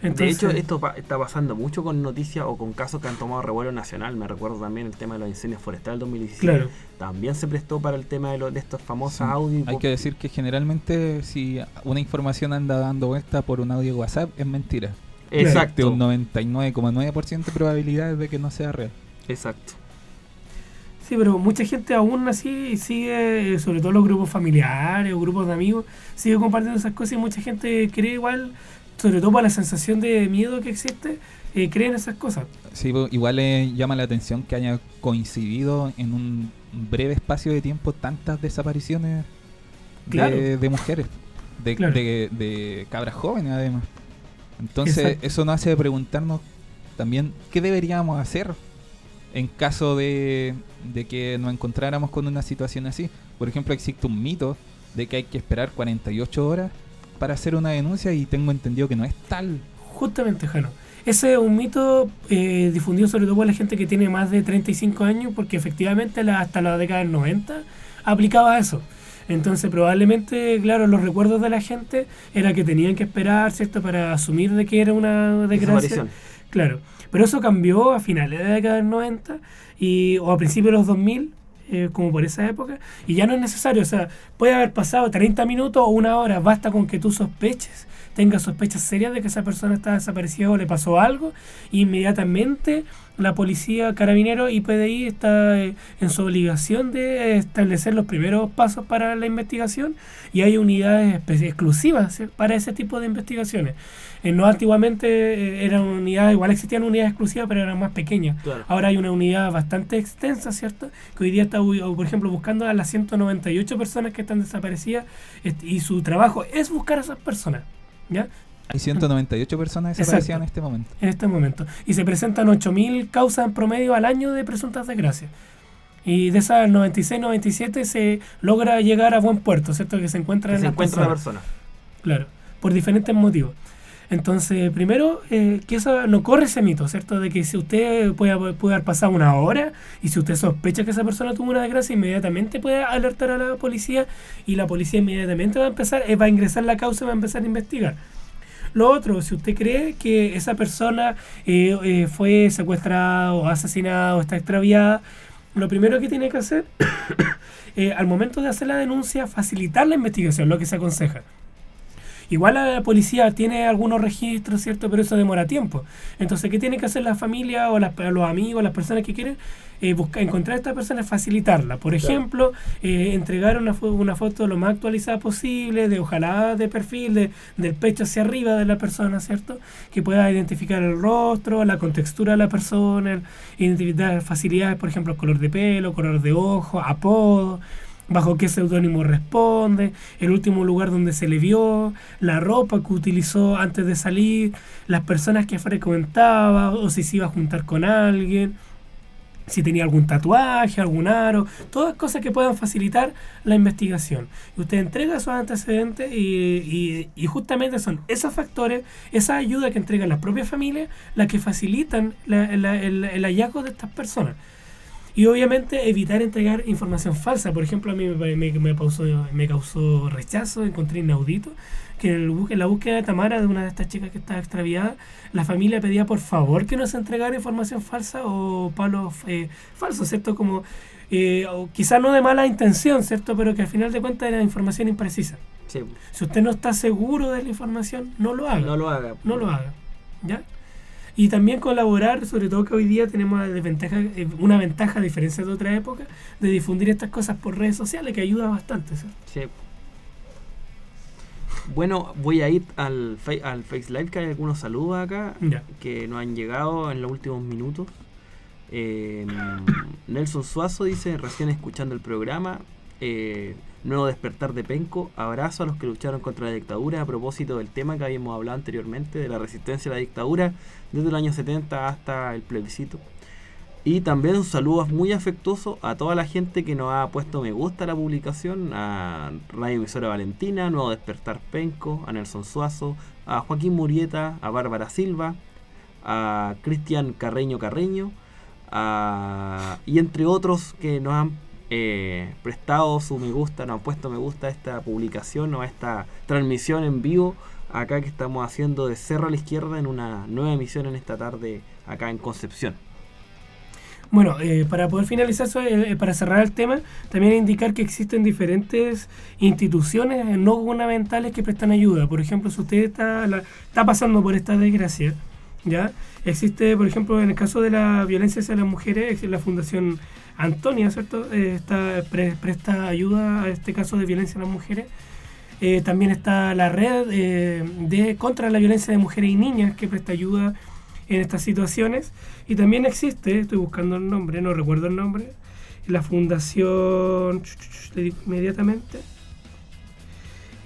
Entonces, de hecho, esto pa- está pasando mucho con noticias o con casos que han tomado revuelo nacional. Me recuerdo también el tema de los incendios forestales 2017. Claro. También se prestó para el tema de, los de estos famosos Sí. audios. Hay que decir que generalmente si una información anda dando vuelta por un audio WhatsApp es mentira. De Exacto. un 99,9% de probabilidades de que no sea real. Exacto. Sí, pero mucha gente aún así sigue, sobre todo los grupos familiares o grupos de amigos, sigue compartiendo esas cosas y mucha gente cree igual, sobre todo por la sensación de miedo que existe, eh, creen esas cosas. Sí, po, igual le llama la atención que haya coincidido en un breve espacio de tiempo tantas desapariciones Claro. de, de mujeres, de, Claro. de- de cabras jóvenes además. Entonces Exacto. eso nos hace preguntarnos también qué deberíamos hacer en caso de, de que nos encontráramos con una situación así. Por ejemplo, existe un mito de que hay que esperar 48 horas para hacer una denuncia y tengo entendido que no es tal. Justamente, Jano. Ese es un mito eh, difundido sobre todo por la gente que tiene más de 35 años, porque efectivamente la- hasta la década del 90 aplicaba eso. Entonces probablemente, claro, los recuerdos de la gente era que tenían que esperar, ¿cierto?, para asumir de que era una desgracia. Claro, pero eso cambió a finales de la década del 90 y, o a principios de los 2000, eh, como por esa época, y ya no es necesario, o sea, puede haber pasado 30 minutos o una hora, basta con que tú sospeches, tengas sospechas serias de que esa persona está desaparecida o le pasó algo, y inmediatamente la policía, carabinero y PDI está eh, en su obligación de establecer los primeros pasos para la investigación y hay unidades exclusivas para ese tipo de investigaciones. Eh, no antiguamente eh, eran unidades, igual existían unidades exclusivas, pero eran más pequeñas. Claro. Ahora hay una unidad bastante extensa, ¿cierto? Que hoy día está, por ejemplo, buscando a las 198 personas que están desaparecidas este, y su trabajo es buscar a esas personas, ¿ya? Hay 198 personas Exacto. desaparecidas en este momento. En este momento. Y se presentan 8.000 causas en promedio al año de presuntas desgracias. Y de esas 96-97 se logra llegar a buen puerto, ¿cierto? Que se encuentra Que en se las encuentra la personas. persona. Claro, por diferentes motivos. Entonces, primero, eh, que eso no corre ese mito, ¿cierto? De que si usted puede, haber pasado una hora y si usted sospecha que esa persona tuvo una desgracia, inmediatamente puede alertar a la policía y la policía inmediatamente va a empezar, eh, va a ingresar la causa y va a empezar a investigar. Lo otro, si usted cree que esa persona eh, eh, fue secuestrada o asesinada o está extraviada, lo primero que tiene que hacer, eh, al momento de hacer la denuncia, facilitar la investigación, lo que se aconseja. Igual la policía tiene algunos registros, ¿cierto? Pero eso demora tiempo. Entonces, ¿qué tiene que hacer la familia o las- los amigos, las personas que quieren eh, buscar, encontrar a esta persona? Facilitarla. Por ejemplo, eh, entregar una, fo- una foto lo más actualizada posible, de ojalá de perfil, de, del pecho hacia arriba de la persona, ¿cierto? Que pueda identificar el rostro, la contextura de la persona, identificar facilidades, por ejemplo, color de pelo, color de ojo, apodo bajo qué seudónimo responde, el último lugar donde se le vio, la ropa que utilizó antes de salir, las personas que frecuentaba o si se iba a juntar con alguien, si tenía algún tatuaje, algún aro, todas cosas que puedan facilitar la investigación. Usted entrega esos antecedentes y, justamente son esos factores, esa ayuda que entregan las propias familias, las que facilitan la- el, el hallazgo de estas personas. Y obviamente evitar entregar información falsa. Por ejemplo, a mí me, me- me causó, me causó rechazo, encontré inaudito que en, el en la búsqueda de Tamara, de una de estas chicas que estaba extraviada, la familia pedía por favor que no se entregara información falsa o palos eh, falsos, ¿cierto? Como eh, quizás no de mala intención, ¿cierto? Pero que al final de cuentas era información imprecisa. Sí, Si usted no está seguro de la información, no lo haga no lo haga. no lo haga. ¿Ya? Y también colaborar, sobre todo que hoy día tenemos eh, una ventaja a diferencia de otra época, de difundir estas cosas por redes sociales, que ayuda bastante. ¿sí? Sí. Bueno, voy a ir al, al Face Live, que hay algunos saludos acá que nos han llegado en los últimos minutos. Eh, Nelson Suazo dice, recién escuchando el programa, eh, nuevo despertar de Penco, abrazo a los que lucharon contra la dictadura a propósito del tema que habíamos hablado anteriormente, de la resistencia a la dictadura desde el año 70 hasta el plebiscito. Y también un saludo muy afectuoso a toda la gente que nos ha puesto me gusta a la publicación, a Radio Emisora Valentina, Nuevo Despertar Penco, a Nelson Suazo, a Joaquín Murieta, a Bárbara Silva, a Cristian Carreño Carreño, a- y entre otros que nos han eh, prestado su me gusta, nos han puesto me gusta a esta publicación o a esta transmisión en vivo acá que estamos haciendo de Cerro a la Izquierda en una nueva emisión en esta tarde acá en Concepción. Bueno, eh, para poder finalizar, eso, eh, para cerrar el tema, también indicar que existen diferentes instituciones eh, no gubernamentales que prestan ayuda. Por ejemplo, si usted está, la- está pasando por esta desgracia, ¿ya? Existe, por ejemplo, en el caso de la violencia hacia las mujeres, la Fundación Antonia, ¿cierto? Eh, presta ayuda a este caso de violencia a las mujeres. Eh, también está la red eh, de contra la violencia de mujeres y niñas que presta ayuda en estas situaciones. Y también existe, estoy buscando el nombre, no recuerdo el nombre, la fundación, le digo inmediatamente,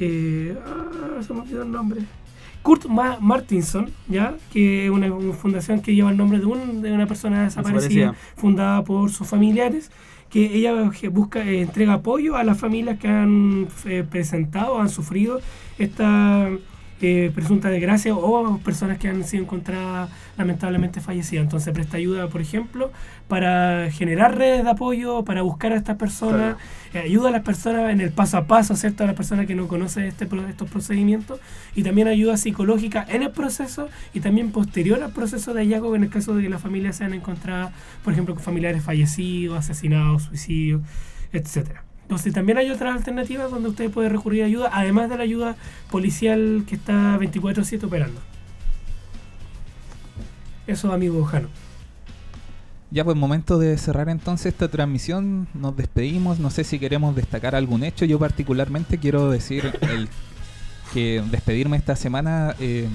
ah, se me olvidó el nombre. Kurt Ma- Martinson, ¿ya? que es una, una fundación que lleva el nombre de, un- de una persona desaparecida, fundada por sus familiares, que ella busca eh, entrega apoyo a las familias que han eh, presentado, han sufrido esta eh, presunta desgracia o personas que han sido encontradas lamentablemente fallecidas. Entonces presta ayuda, por ejemplo, para generar redes de apoyo, para buscar a estas personas, eh, ayuda a las personas en el paso a paso, ¿cierto? A las personas que no conocen este, estos procedimientos y también ayuda psicológica en el proceso y también posterior al proceso de hallazgo en el caso de que las familias sean encontradas, por ejemplo, con familiares fallecidos, asesinados, suicidios, etcétera. Entonces también hay otras alternativas donde usted puede recurrir a ayuda, además de la ayuda policial que está 24/7 operando. Eso, amigo Jano. Ya pues momento de cerrar entonces esta transmisión, nos despedimos, no sé si queremos destacar algún hecho, yo particularmente quiero decir el, que despedirme esta semana eh,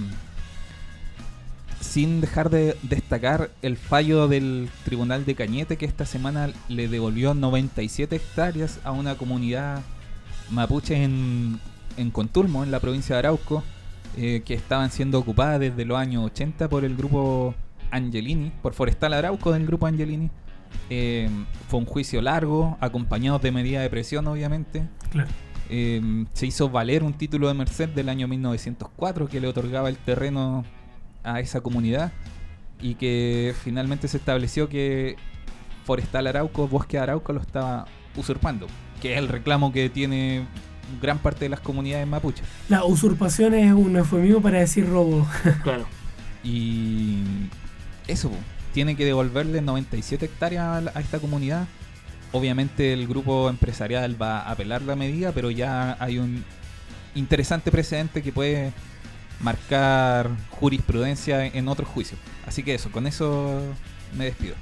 sin dejar de destacar el fallo del Tribunal de Cañete que esta semana le devolvió 97 hectáreas a una comunidad mapuche en, en Contulmo, en la provincia de Arauco, eh, que estaban siendo ocupadas desde los años 80 por el grupo Angelini, por Forestal Arauco del grupo Angelini. Eh, fue un juicio largo, acompañado de medidas de presión, obviamente. Claro. Eh, se hizo valer un título de merced del año 1904 que le otorgaba el terreno a esa comunidad y que finalmente se estableció que Forestal Arauco, Bosque Arauco lo estaba usurpando, que es el reclamo que tiene gran parte de las comunidades mapuches. La usurpación es un eufemismo para decir robo. Claro. Y eso, tiene que devolverle 97 hectáreas a esta comunidad. Obviamente el grupo empresarial va a apelar la medida, pero ya hay un interesante precedente que puede marcar jurisprudencia en otros juicios. Así que eso, con eso me despido.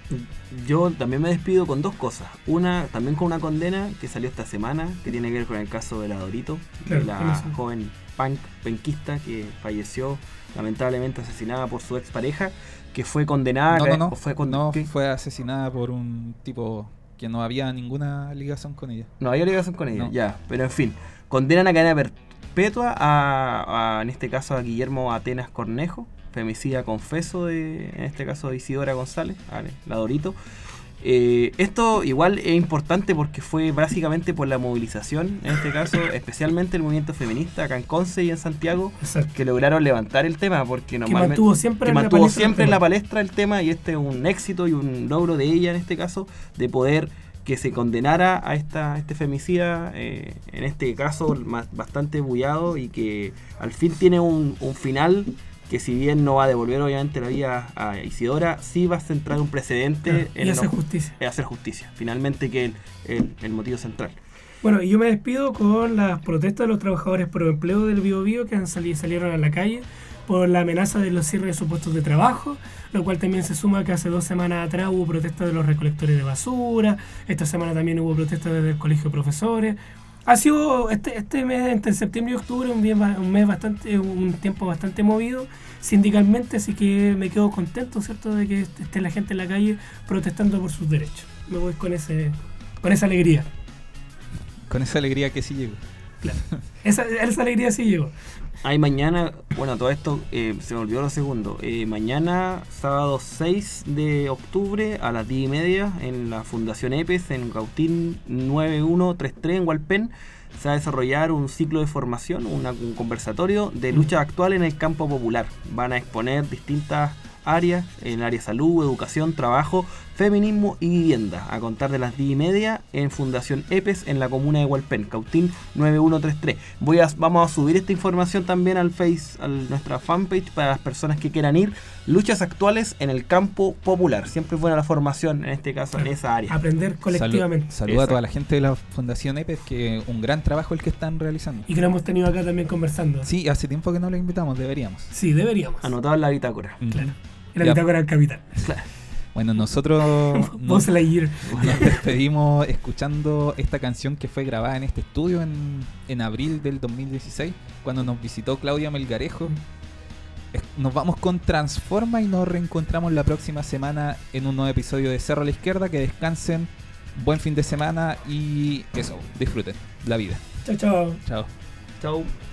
Yo también me despido con dos cosas. Una, también con una condena que salió esta semana, que tiene que ver con el caso de la Dorito, Claro, de la joven punk penquista que falleció lamentablemente asesinada por su expareja, que fue condenada. no, no, no, o fue, con- no, ¿qué? fue asesinada por un tipo que no había ninguna ligación con ella. No había ligación con ella, No. ya. Pero en fin, condenan a cadena perpetua a, a, en este caso, a Guillermo Atenas Cornejo, femicida confeso de, en este caso, de Isidora González, vale, la Dorito. Eh, esto igual es importante porque fue básicamente por la movilización, en este caso, especialmente el movimiento feminista acá en Conce y en Santiago, Exacto. que lograron levantar el tema porque Que normalmente mantuvo siempre que en la mantuvo el siempre en la palestra el tema y este es un éxito y un logro de ella en este caso de poder que se condenara a esta a este femicida eh, en este caso bastante bullado y que al fin tiene un, un final que si bien no va a devolver obviamente la vida a Isidora sí va a centrar un precedente Claro, y en hacer justicia. hacer justicia. Finalmente que es el, el- el motivo central. Bueno, y yo me despido con las protestas de los trabajadores por empleo del Bio Bio que han sali- salieron a la calle por la amenaza de los cierres de sus puestos de trabajo, lo cual también se suma que hace dos semanas atrás hubo protestas de los recolectores de basura, esta semana también hubo protestas desde el colegio de profesores. Ha sido este, este mes, entre septiembre y octubre, un, bien ba- un mes bastante, un tiempo bastante movido sindicalmente, así que me quedo contento, ¿cierto?, de que esté la gente en la calle protestando por sus derechos. Me voy con ese, con esa alegría. Con esa alegría que sí llegó. Claro. Esa, esa alegría sí llegó. Hay mañana, bueno, todo esto eh, se me olvidó lo segundo. Eh, mañana, sábado 6 de octubre, a las 10 y media, en la Fundación EPES, en Cautín 9133, en Hualpén, se va a desarrollar un ciclo de formación, una- un conversatorio de lucha actual en el campo popular. Van a exponer distintas áreas, en el área de salud, educación, trabajo, feminismo y vivienda, a contar de las 10 y media en Fundación EPES en la comuna de Hualpén, Cautín 9133. Voy a, vamos a subir esta información también al Face, a nuestra fanpage para las personas que quieran ir. Luchas actuales en el campo popular. Siempre es buena la formación, en este caso, en esa área. Aprender colectivamente. Saluda a Exacto. toda la gente de la Fundación EPES, que un gran trabajo el que están realizando. Y que lo hemos tenido acá también conversando. Sí, Sí, hace tiempo que no lo invitamos, deberíamos. deberíamos. Anotado en la bitácora. Claro. En la Ya. bitácora del capitán. Bueno, nosotros nos, despedimos escuchando esta canción que fue grabada en este estudio en, en abril del 2016, cuando nos visitó Claudia Melgarejo. Es- Nos vamos con Transforma y nos reencontramos la próxima semana en un nuevo episodio de Cerro a la Izquierda. Que descansen, buen fin de semana y eso, disfruten la vida. Chao, chao. Chao. Chau.